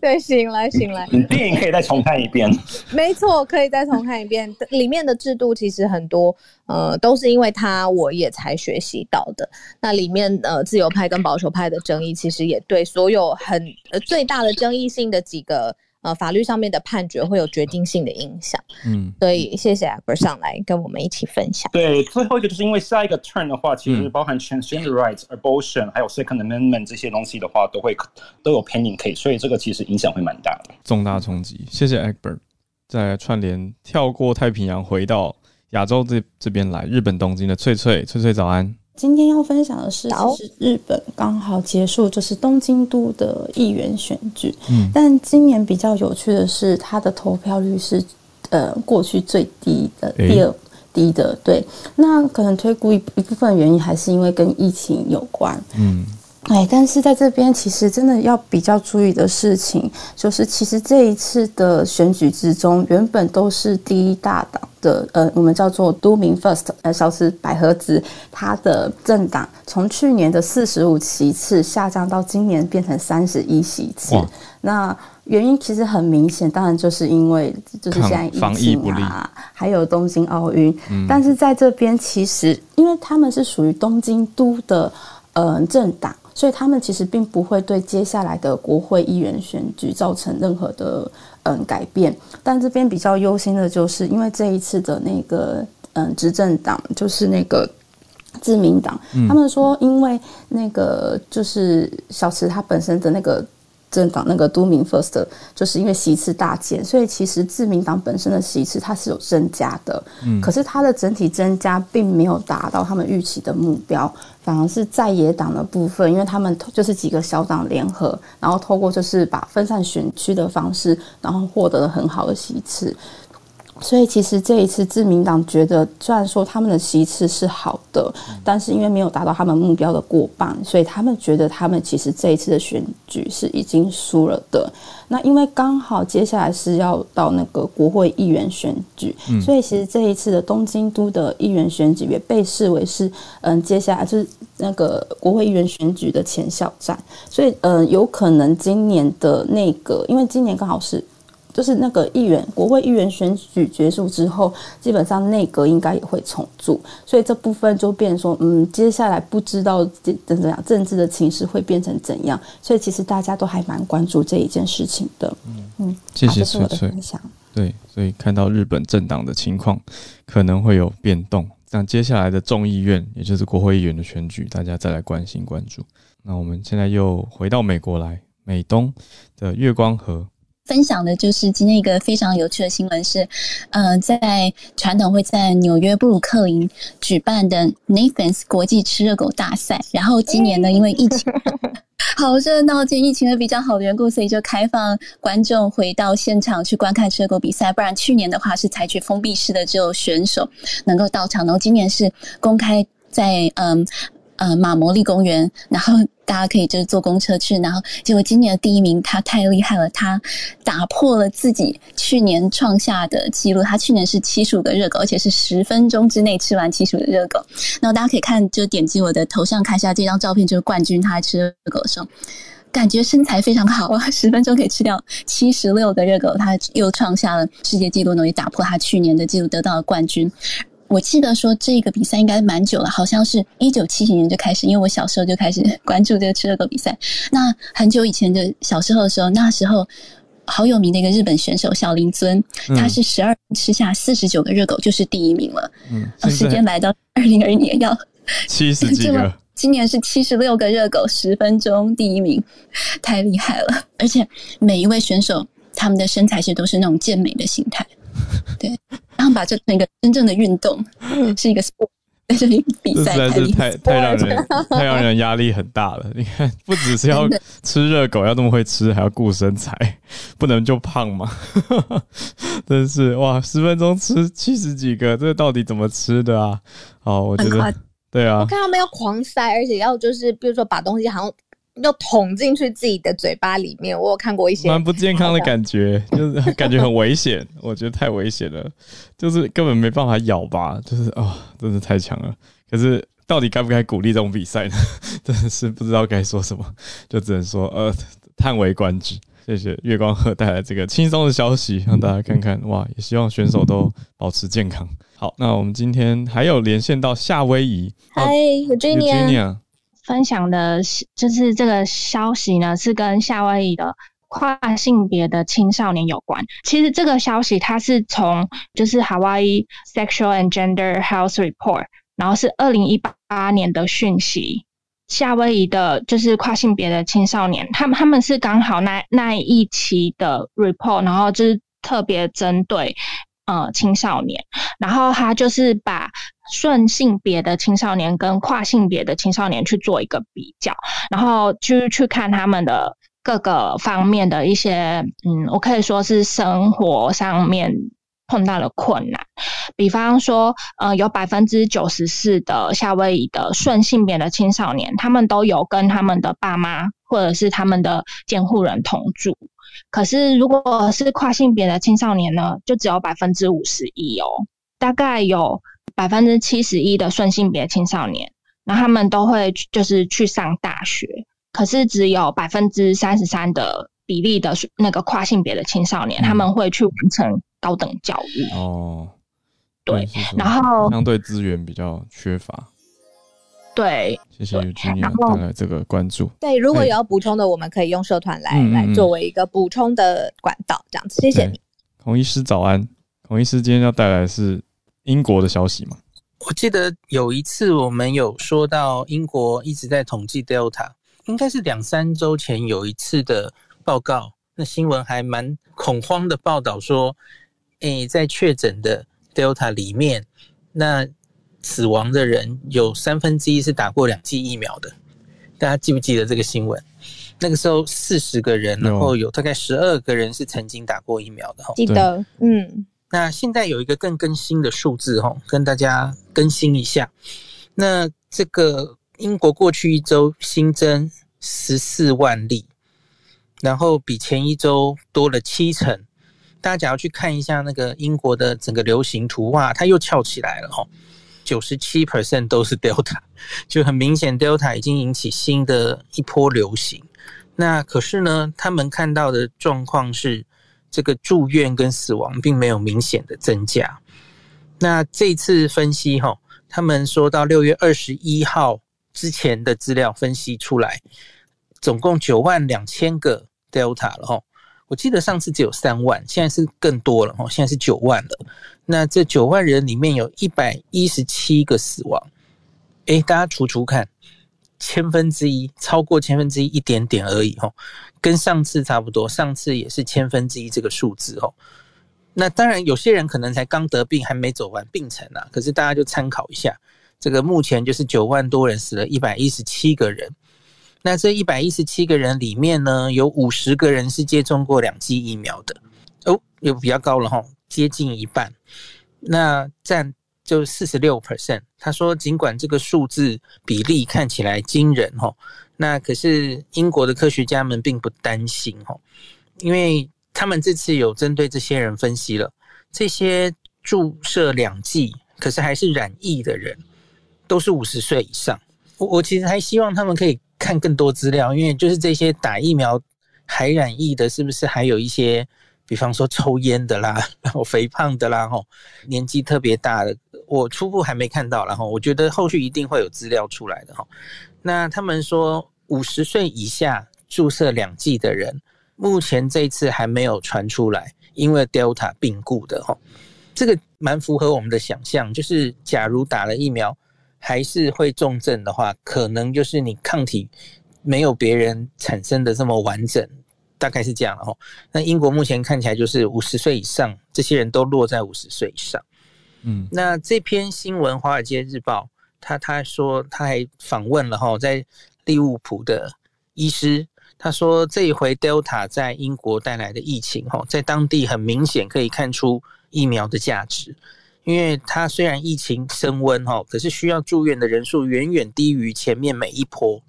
对，醒来醒来，电影可以再重看一遍。没错，可以再重看一遍。里面的制度其实很多，呃，都是因为他我也才学习到的。那里面呃，自由派跟保守派的争议，其实也对所有很呃最大的争议性的几个。呃，法律上面的判决会有决定性的影响。嗯，所以谢谢 Albert 上来跟我们一起分享。对，最后一个就是因为下一个 turn 的话，其实包含 transgender rights、abortion 还有 second amendment 这些东西的话，都会都有 pending case，所以这个其实影响会蛮大的，重大冲击。谢谢 Albert，在串联跳过太平洋回到亚洲这这边来，日本东京的翠翠，翠翠早安。今天要分享的是，是日本刚好结束，就是东京都的议员选举。嗯，但今年比较有趣的是，它的投票率是呃过去最低的，第二低的。对，那可能推估一一部分原因还是因为跟疫情有关。嗯。哎，但是在这边其实真的要比较注意的事情，就是其实这一次的选举之中，原本都是第一大党的，呃，我们叫做都民 First，呃，小池百合子，他的政党从去年的四十五席次下降到今年变成三十一席次。那原因其实很明显，当然就是因为就是现在疫情啊，还有东京奥运。但是在这边其实，因为他们是属于东京都的，呃，政党。所以他们其实并不会对接下来的国会议员选举造成任何的嗯改变，但这边比较忧心的就是，因为这一次的那个嗯执政党就是那个自民党，他们说因为那个就是小池他本身的那个。政党那个都民 First 就是因为席次大减，所以其实自民党本身的席次它是有增加的，嗯，可是它的整体增加并没有达到他们预期的目标，反而是在野党的部分，因为他们就是几个小党联合，然后透过就是把分散选区的方式，然后获得了很好的席次。所以其实这一次自民党觉得，虽然说他们的席次是好的，但是因为没有达到他们目标的过半，所以他们觉得他们其实这一次的选举是已经输了的。那因为刚好接下来是要到那个国会议员选举，所以其实这一次的东京都的议员选举也被视为是嗯接下来就是那个国会议员选举的前哨战。所以嗯有可能今年的那个，因为今年刚好是。就是那个议员，国会议员选举结束之后，基本上内阁应该也会重组，所以这部分就变说，嗯，接下来不知道怎怎样政治的情势会变成怎样，所以其实大家都还蛮关注这一件事情的。嗯嗯，谢谢翠翠分享。对，所以看到日本政党的情况可能会有变动，那接下来的众议院，也就是国会议员的选举，大家再来关心关注。那我们现在又回到美国来，美东的月光河。分享的就是今天一个非常有趣的新闻是，呃，在传统会在纽约布鲁克林举办的 Nathan's 国际吃热狗大赛，然后今年呢，因为疫情 好热闹，今疫情会比较好的缘故，所以就开放观众回到现场去观看吃热狗比赛。不然去年的话是采取封闭式的，只有选手能够到场，然后今年是公开在嗯。呃，马摩利公园，然后大家可以就是坐公车去，然后结果今年的第一名他太厉害了，他打破了自己去年创下的记录。他去年是七十五个热狗，而且是十分钟之内吃完七十五个热狗。然后大家可以看，就点击我的头像看一下这张照片，就是冠军他吃热狗的时候，感觉身材非常好啊，十分钟可以吃掉七十六个热狗，他又创下了世界纪录，等于打破他去年的记录，得到了冠军。我记得说这个比赛应该蛮久了，好像是一九七几年就开始，因为我小时候就开始关注这个吃热狗比赛。那很久以前的小时候的时候，那时候好有名的一个日本选手小林尊，他是十二吃下四十九个热狗就是第一名了。嗯，时间来到二零二一年要 七十几个，今年是七十六个热狗，十分钟第一名，太厉害了！而且每一位选手他们的身材其实都是那种健美的形态，对，然后把这成一个真正的运动，是一个 sport。在这里比赛，实在是太太让人太让人压力很大了。你看，不只是要 吃热狗，要那么会吃，还要顾身材，不能就胖嘛。真是哇，十分钟吃七十几个，这到底怎么吃的啊？哦，我觉得对啊，我看他们要狂塞，而且要就是比如说把东西好像。要捅进去自己的嘴巴里面，我有看过一些蛮不健康的感觉，就是 感觉很危险，我觉得太危险了，就是根本没办法咬吧，就是啊，真的太强了。可是到底该不该鼓励这种比赛呢？真的是不知道该说什么，就只能说呃，叹为观止。谢谢月光鹤带来这个轻松的消息，让大家看看哇，也希望选手都保持健康。好，那我们今天还有连线到夏威夷，嗨，Virginia。分享的就是这个消息呢，是跟夏威夷的跨性别的青少年有关。其实这个消息它是从就是 Hawaii Sexual and Gender Health Report，然后是二零一八年的讯息。夏威夷的就是跨性别的青少年，他们他们是刚好那那一期的 report，然后就是特别针对。呃，青少年，然后他就是把顺性别的青少年跟跨性别的青少年去做一个比较，然后去去看他们的各个方面的一些，嗯，我可以说是生活上面碰到了困难。比方说，呃，有百分之九十四的夏威夷的顺性别的青少年，他们都有跟他们的爸妈或者是他们的监护人同住。可是，如果是跨性别的青少年呢，就只有百分之五十一哦。大概有百分之七十一的顺性别青少年，那他们都会就是去上大学。可是，只有百分之三十三的比例的那个跨性别的青少年，他们会去完成高等教育哦。对，然后相对资源比较缺乏。对，谢谢君妮带来这个关注。对，如果有要补充的，我们可以用社团来来作为一个补充的管道，这样子。谢谢你，孔医师早安。孔医师今天要带来的是英国的消息吗？我记得有一次我们有说到英国一直在统计 Delta，应该是两三周前有一次的报告，那新闻还蛮恐慌的报道说，诶，在确诊的 Delta 里面，那。死亡的人有三分之一是打过两剂疫苗的，大家记不记得这个新闻？那个时候四十个人，然后有大概十二个人是曾经打过疫苗的哈。记得，嗯。那现在有一个更更新的数字哈，跟大家更新一下。那这个英国过去一周新增十四万例，然后比前一周多了七成。大家只要去看一下那个英国的整个流行图哇，它又翘起来了哈。九十七 percent 都是 Delta，就很明显 Delta 已经引起新的一波流行。那可是呢，他们看到的状况是，这个住院跟死亡并没有明显的增加。那这次分析哈，他们说到六月二十一号之前的资料分析出来，总共九万两千个 Delta 了哈。我记得上次只有三万，现在是更多了哈，现在是九万了。那这九万人里面有一百一十七个死亡，诶，大家除除看，千分之一，超过千分之一一点点而已哈，跟上次差不多，上次也是千分之一这个数字哦。那当然有些人可能才刚得病，还没走完病程啊，可是大家就参考一下，这个目前就是九万多人死了一百一十七个人。那这一百一十七个人里面呢，有五十个人是接种过两剂疫苗的，哦，又比较高了哈，接近一半。那占就四十六 percent。他说，尽管这个数字比例看起来惊人哦，那可是英国的科学家们并不担心哦，因为他们这次有针对这些人分析了，这些注射两剂可是还是染疫的人，都是五十岁以上。我我其实还希望他们可以。看更多资料，因为就是这些打疫苗还染疫的，是不是还有一些，比方说抽烟的啦，然后肥胖的啦，吼，年纪特别大的，我初步还没看到，然后我觉得后续一定会有资料出来的哈。那他们说五十岁以下注射两剂的人，目前这一次还没有传出来，因为 Delta 病故的哈，这个蛮符合我们的想象，就是假如打了疫苗还是会重症的话，可能就是你抗体没有别人产生的这么完整，大概是这样了哈。那英国目前看起来就是五十岁以上这些人都落在五十岁以上，嗯，那这篇新闻《华尔街日报》他他说他还访问了哈，在利物浦的医师。他说：“这一回 Delta 在英国带来的疫情，哈，在当地很明显可以看出疫苗的价值。因为它虽然疫情升温，哈，可是需要住院的人数远远低于前面每一波。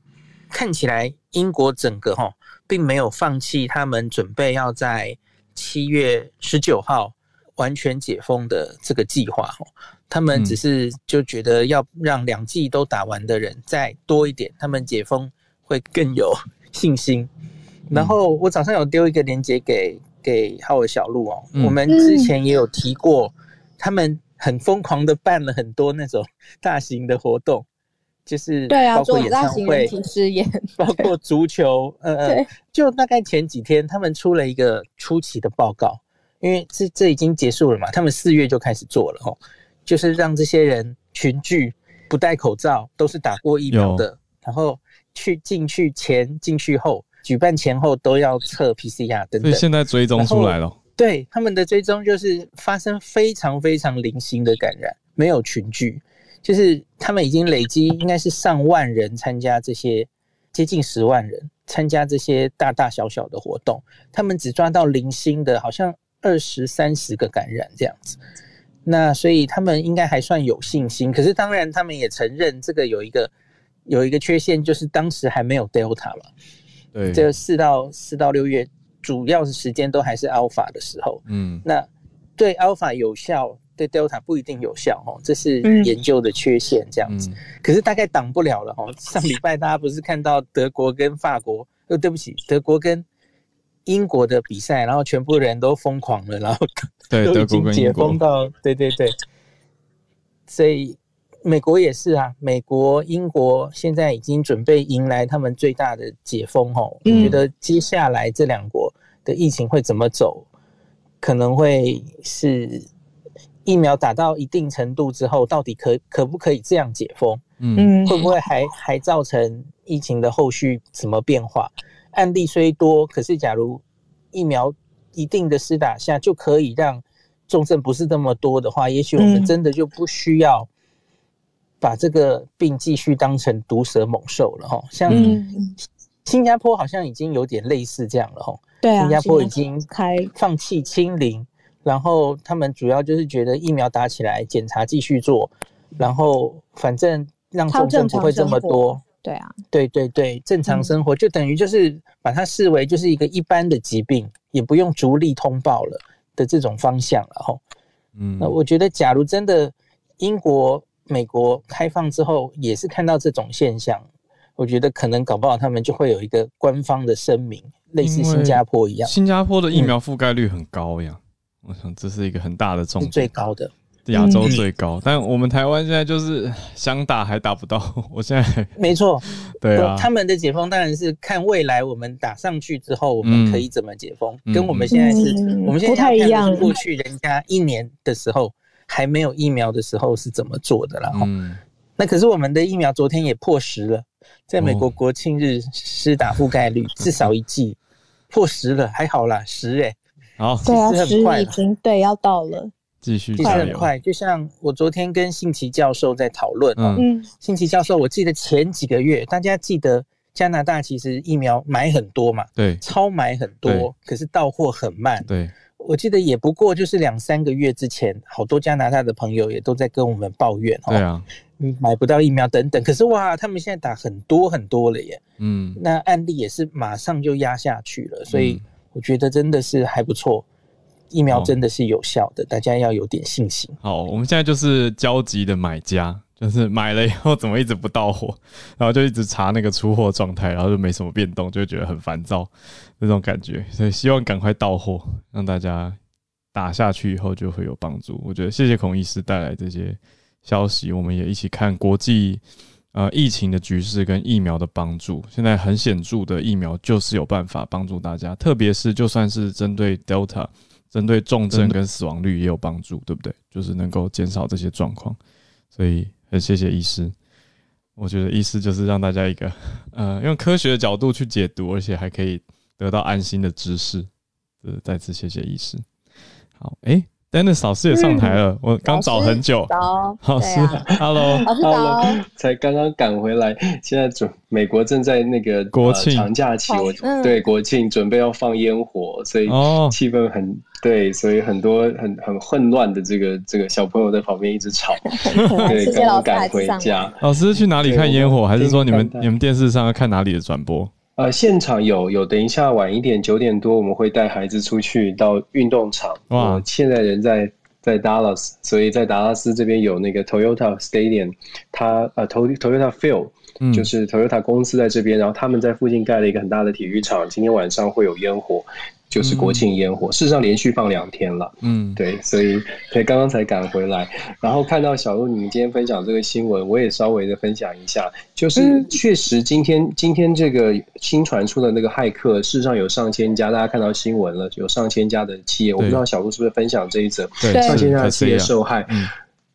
看起来英国整个哈，并没有放弃他们准备要在七月十九号完全解封的这个计划，哦。他们只是就觉得要让两剂都打完的人再多一点，他们解封会更有。”信心，然后我早上有丢一个链接给给浩尔小鹿哦，我们之前也有提过，他们很疯狂的办了很多那种大型的活动，就是对啊，包括演唱会、包括足球，呃呃，就大概前几天他们出了一个初期的报告，因为这这已经结束了嘛，他们四月就开始做了哦，就是让这些人群聚，不戴口罩，都是打过疫苗的，然后。去进去前、进去后、举办前后都要测 PCR 等等。所以现在追踪出来了。对他们的追踪就是发生非常非常零星的感染，没有群聚，就是他们已经累积应该是上万人参加这些，接近十万人参加这些大大小小的活动，他们只抓到零星的，好像二十三十个感染这样子。那所以他们应该还算有信心，可是当然他们也承认这个有一个。有一个缺陷就是当时还没有 Delta 嘛，对，这四到四到六月主要是时间都还是 Alpha 的时候，嗯，那对 Alpha 有效，对 Delta 不一定有效哦，这是研究的缺陷这样子。可是大概挡不了了哦。上礼拜大家不是看到德国跟法国，呃，对不起，德国跟英国的比赛，然后全部人都疯狂了，然后对 都已经解封到，对对对，所以。美国也是啊，美国、英国现在已经准备迎来他们最大的解封吼。我觉得接下来这两国的疫情会怎么走，可能会是疫苗打到一定程度之后，到底可可不可以这样解封？嗯，会不会还还造成疫情的后续什么变化？案例虽多，可是假如疫苗一定的施打下就可以让重症不是那么多的话，也许我们真的就不需要。把这个病继续当成毒蛇猛兽了哈，像新加坡好像已经有点类似这样了哈。对啊，新加坡已经开放弃清零，然后他们主要就是觉得疫苗打起来，检查继续做，然后反正让重症不会这么多。对啊，对对对，正常生活就等于就是把它视为就是一个一般的疾病，也不用逐例通报了的这种方向了哈。嗯，那我觉得假如真的英国。美国开放之后，也是看到这种现象，我觉得可能搞不好他们就会有一个官方的声明，类似新加坡一样。新加坡的疫苗覆盖率很高呀，我想这是一个很大的重点，最高的，亚洲最高。但我们台湾现在就是想打还打不到，我现在没错，对啊，他们的解封当然是看未来我们打上去之后，我们可以怎么解封，跟我们现在是，我们现在不太一样，过去人家一年的时候。还没有疫苗的时候是怎么做的啦？嗯，那可是我们的疫苗昨天也破十了，在美国国庆日施打覆盖率至少一剂破十了，还好啦，十哎，好，对啊，十已经对要到了，继续其实很快。就像我昨天跟信奇教授在讨论，嗯，信奇教授，我记得前几个月大家记得加拿大其实疫苗买很多嘛，对，超买很多，可是到货很慢，对。我记得也不过就是两三个月之前，好多加拿大的朋友也都在跟我们抱怨，对啊，嗯，买不到疫苗等等。可是哇，他们现在打很多很多了耶，嗯，那案例也是马上就压下去了，所以我觉得真的是还不错，疫苗真的是有效的，大家要有点信心。好，我们现在就是焦急的买家。就是买了以后怎么一直不到货，然后就一直查那个出货状态，然后就没什么变动，就觉得很烦躁那种感觉。所以希望赶快到货，让大家打下去以后就会有帮助。我觉得谢谢孔医师带来这些消息，我们也一起看国际呃疫情的局势跟疫苗的帮助，现在很显著的疫苗就是有办法帮助大家，特别是就算是针对 Delta，针对重症跟死亡率也有帮助，对不对？就是能够减少这些状况，所以很谢谢医师。我觉得医师就是让大家一个 呃用科学的角度去解读，而且还可以得到安心的知识。呃，再次谢谢医师。好，哎。Dennis 老师也上台了，我刚找很久。老师，Hello，Hello，才刚刚赶回来，现在准美国正在那个国庆长假期，我对国庆准备要放烟火，所以气氛很对，所以很多很很混乱的这个这个小朋友在旁边一直吵。对，刚刚赶回家。老师去哪里看烟火？还是说你们你们电视上要看哪里的转播？呃，现场有有，等一下晚一点九点多，我们会带孩子出去到运动场。哇，现在人在在 Dallas，所以在达拉斯这边有那个 Toyota Stadium，它呃 Toyota Field，就是 Toyota 公司在这边，然后他们在附近盖了一个很大的体育场，今天晚上会有烟火。就是国庆烟火，事实上连续放两天了。嗯，对，所以所以刚刚才赶回来，然后看到小鹿你们今天分享这个新闻，我也稍微的分享一下。就是确实今天今天这个新传出的那个骇客，事实上有上千家，大家看到新闻了，有上千家的企业，我不知道小鹿是不是分享这一则，上千家的企业受害。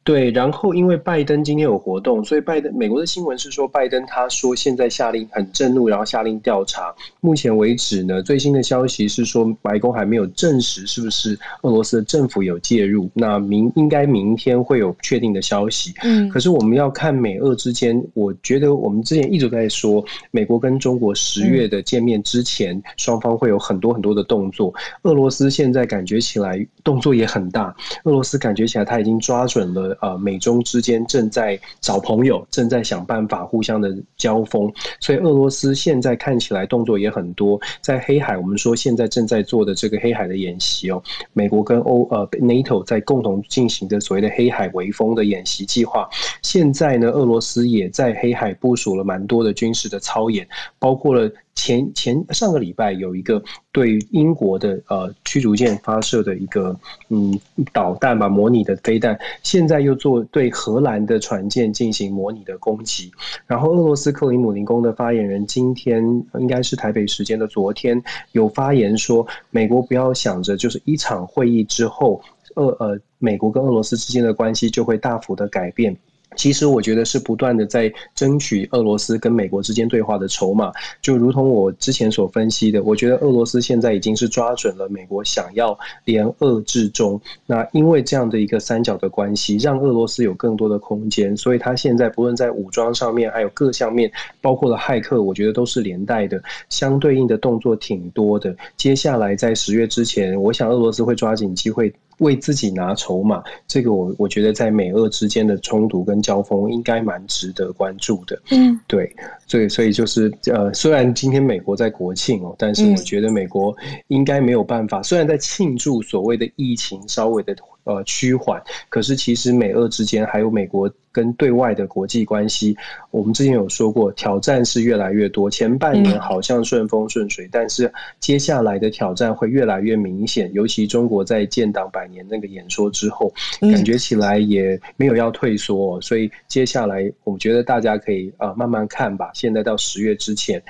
对，然后因为拜登今天有活动，所以拜登美国的新闻是说，拜登他说现在下令很震怒，然后下令调查。目前为止呢，最新的消息是说，白宫还没有证实是不是俄罗斯的政府有介入。那明应该明天会有确定的消息。嗯，可是我们要看美俄之间，我觉得我们之前一直在说，美国跟中国十月的见面之前，双方会有很多很多的动作。俄罗斯现在感觉起来动作也很大，俄罗斯感觉起来他已经抓准了。呃，美中之间正在找朋友，正在想办法互相的交锋，所以俄罗斯现在看起来动作也很多。在黑海，我们说现在正在做的这个黑海的演习哦，美国跟欧呃 NATO 在共同进行的所谓的黑海围风的演习计划。现在呢，俄罗斯也在黑海部署了蛮多的军事的操演，包括了。前前上个礼拜有一个对英国的呃驱逐舰发射的一个嗯导弹吧模拟的飞弹，现在又做对荷兰的船舰进行模拟的攻击。然后俄罗斯克里姆林宫的发言人今天应该是台北时间的昨天有发言说，美国不要想着就是一场会议之后，俄呃美国跟俄罗斯之间的关系就会大幅的改变。其实我觉得是不断的在争取俄罗斯跟美国之间对话的筹码，就如同我之前所分析的，我觉得俄罗斯现在已经是抓准了美国想要联俄制中，那因为这样的一个三角的关系，让俄罗斯有更多的空间，所以他现在不论在武装上面，还有各项面，包括了骇客，我觉得都是连带的，相对应的动作挺多的。接下来在十月之前，我想俄罗斯会抓紧机会。为自己拿筹码，这个我我觉得在美俄之间的冲突跟交锋应该蛮值得关注的。嗯，对，所以所以就是呃，虽然今天美国在国庆哦，但是我觉得美国应该没有办法，虽然在庆祝所谓的疫情稍微的。呃，趋缓。可是其实美俄之间还有美国跟对外的国际关系，我们之前有说过，挑战是越来越多。前半年好像顺风顺水，但是接下来的挑战会越来越明显。尤其中国在建党百年那个演说之后，感觉起来也没有要退缩。所以接下来，我觉得大家可以啊慢慢看吧。现在到十月之前。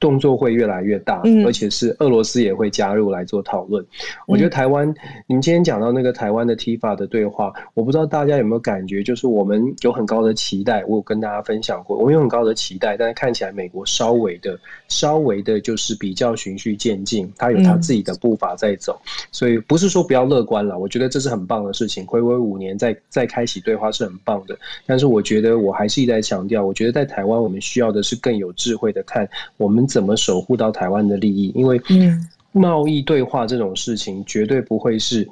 动作会越来越大，而且是俄罗斯也会加入来做讨论。我觉得台湾，你们今天讲到那个台湾的 TIFA 的对话，我不知道大家有没有感觉，就是我们有很高的期待。我有跟大家分享过，我们有很高的期待，但是看起来美国稍微的、稍微的，就是比较循序渐进，他有他自己的步伐在走。所以不是说不要乐观了，我觉得这是很棒的事情。回归五年再再开启对话是很棒的，但是我觉得我还是一再强调，我觉得在台湾我们需要的是更有智慧的看我们。怎么守护到台湾的利益？因为贸易对话这种事情，绝对不会是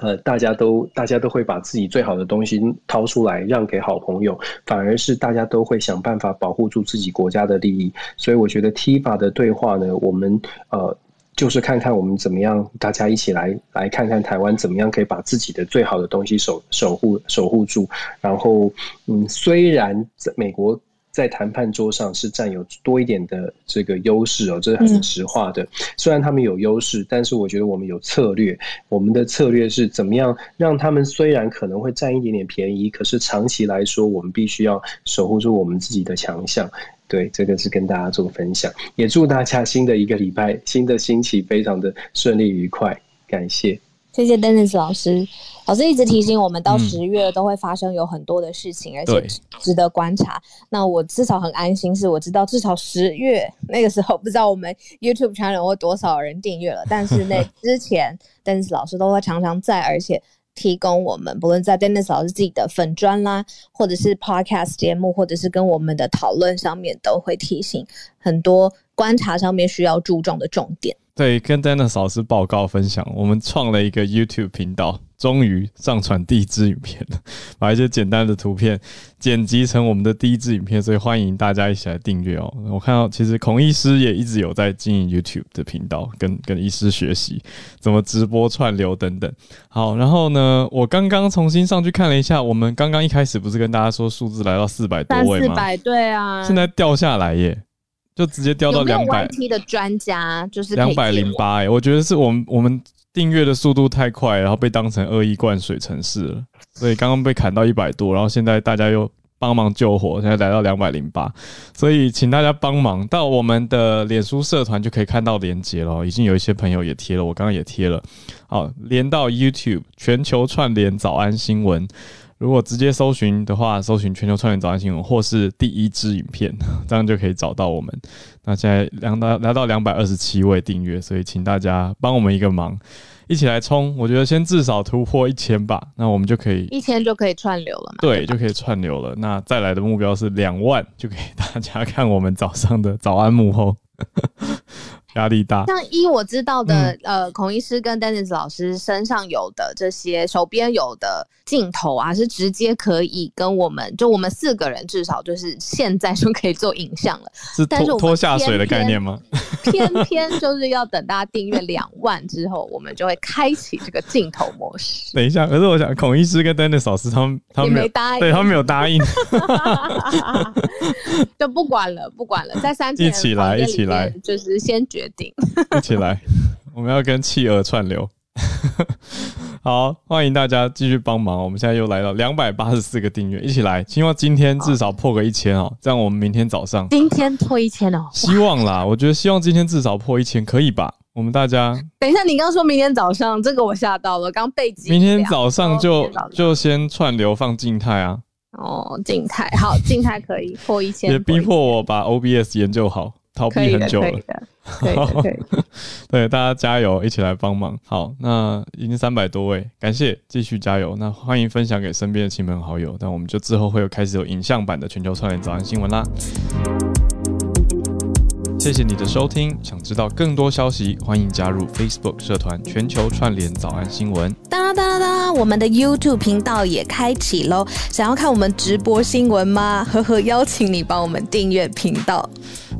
呃，大家都大家都会把自己最好的东西掏出来让给好朋友，反而是大家都会想办法保护住自己国家的利益。所以我觉得 T 法的对话呢，我们呃，就是看看我们怎么样，大家一起来来看看台湾怎么样可以把自己的最好的东西守守护守护住。然后，嗯，虽然美国。在谈判桌上是占有多一点的这个优势哦，这是很实话的。虽然他们有优势，但是我觉得我们有策略。我们的策略是怎么样让他们虽然可能会占一点点便宜，可是长期来说，我们必须要守护住我们自己的强项。对，这个是跟大家做分享，也祝大家新的一个礼拜、新的星期非常的顺利愉快。感谢，谢谢 Dennis 老师。老师一直提醒我们，到十月都会发生有很多的事情，而且值得观察。那我至少很安心，是我知道至少十月那个时候，不知道我们 YouTube channel 会多少人订阅了，但是那 之前 Dennis 老师都会常常在，而且。提供我们，不论在 Dennis 老师自己的粉砖啦，或者是 Podcast 节目，或者是跟我们的讨论上面，都会提醒很多观察上面需要注重的重点。对，跟 Dennis 老师报告分享，我们创了一个 YouTube 频道，终于上传第一支影片了，把一些简单的图片剪辑成我们的第一支影片，所以欢迎大家一起来订阅哦。我看到其实孔医师也一直有在经营 YouTube 的频道，跟跟医师学习怎么直播串流等等。好，然后呢，我刚刚重新上去看了一下，我们刚刚一开始不是跟大家说数字来到四百多位吗？四百对啊，现在掉下来耶。就直接掉到两百。T 的专家就是两百零八哎，我觉得是我们我们订阅的速度太快，然后被当成恶意灌水城市了，所以刚刚被砍到一百多，然后现在大家又帮忙救火，现在来到两百零八，所以请大家帮忙到我们的脸书社团就可以看到连接了，已经有一些朋友也贴了，我刚刚也贴了，好连到 YouTube 全球串联早安新闻。如果直接搜寻的话，搜寻全球串联早安新闻，或是第一支影片，这样就可以找到我们。那现在两到来到两百二十七位订阅，所以请大家帮我们一个忙，一起来冲！我觉得先至少突破一千吧，那我们就可以一千就可以串流了嘛？对，就可以串流了。那再来的目标是两万，就可以大家看我们早上的早安幕后。压力大，像一我知道的，呃，孔医师跟 Dennis 老师身上有的这些手边有的镜头啊，是直接可以跟我们就我们四个人至少就是现在就可以做影像了。是拖拖下水的概念吗？偏偏就是要等大家订阅两万之后，我们就会开启这个镜头模式。等一下，可是我想孔医师跟 Dennis 老师他们他们没答应，对他们没有答应，就不管了，不管了，在三一起来，一起来，就是先决。一起来，我们要跟企鹅串流。好，欢迎大家继续帮忙。我们现在又来到两百八十四个订阅，一起来，希望今天至少破个一千哦，这样我们明天早上今天破一千哦，希望啦，我觉得希望今天至少破一千，可以吧？我们大家等一下，你刚刚说明天早上，这个我吓到了，刚背景。明天早上就就先串流放静态啊。哦，静态好，静态可以破一千，也逼迫我把 OBS 研究好。逃避很久了，可以可以，对大家加油，一起来帮忙。好，那已经三百多位，感谢，继续加油。那欢迎分享给身边的亲朋好友。那我们就之后会有开始有影像版的全球串联早安新闻啦。谢谢你的收听，想知道更多消息，欢迎加入 Facebook 社团全球串联早安新闻。哒哒哒，我们的 YouTube 频道也开启喽，想要看我们直播新闻吗？呵呵，邀请你帮我们订阅频道。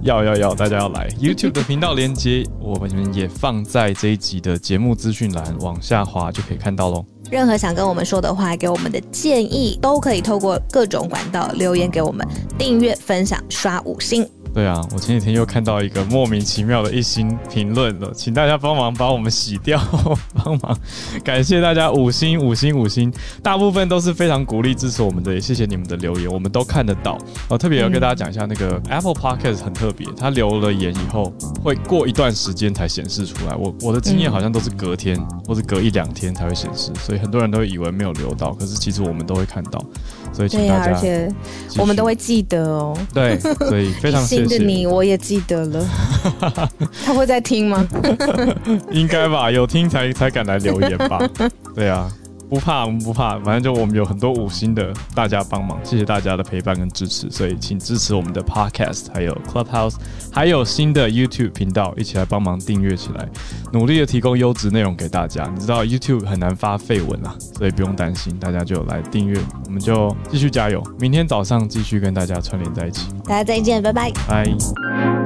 要要要，大家要来 YouTube 的频道连接，我们也放在这一集的节目资讯栏，往下滑就可以看到喽。任何想跟我们说的话，给我们的建议，都可以透过各种管道留言给我们，订阅、分享、刷五星。对啊，我前几天又看到一个莫名其妙的一星评论了，请大家帮忙把我们洗掉，帮忙，感谢大家五星五星五星，大部分都是非常鼓励支持我们的，也谢谢你们的留言，我们都看得到。哦，特别要跟大家讲一下，那个 Apple Podcast 很特别，它留了言以后会过一段时间才显示出来。我我的经验好像都是隔天或者隔一两天才会显示，所以很多人都以为没有留到，可是其实我们都会看到。所以请大家，而且我们都会记得哦。对，所以非常谢谢你，我也记得了。他会在听吗？应该吧，有听才才敢来留言吧。对啊。不怕，我们不怕，反正就我们有很多五星的大家帮忙，谢谢大家的陪伴跟支持，所以请支持我们的 Podcast，还有 Clubhouse，还有新的 YouTube 频道，一起来帮忙订阅起来，努力的提供优质内容给大家。你知道 YouTube 很难发废文啊，所以不用担心，大家就来订阅，我们就继续加油，明天早上继续跟大家串联在一起。大家再见，拜拜，拜。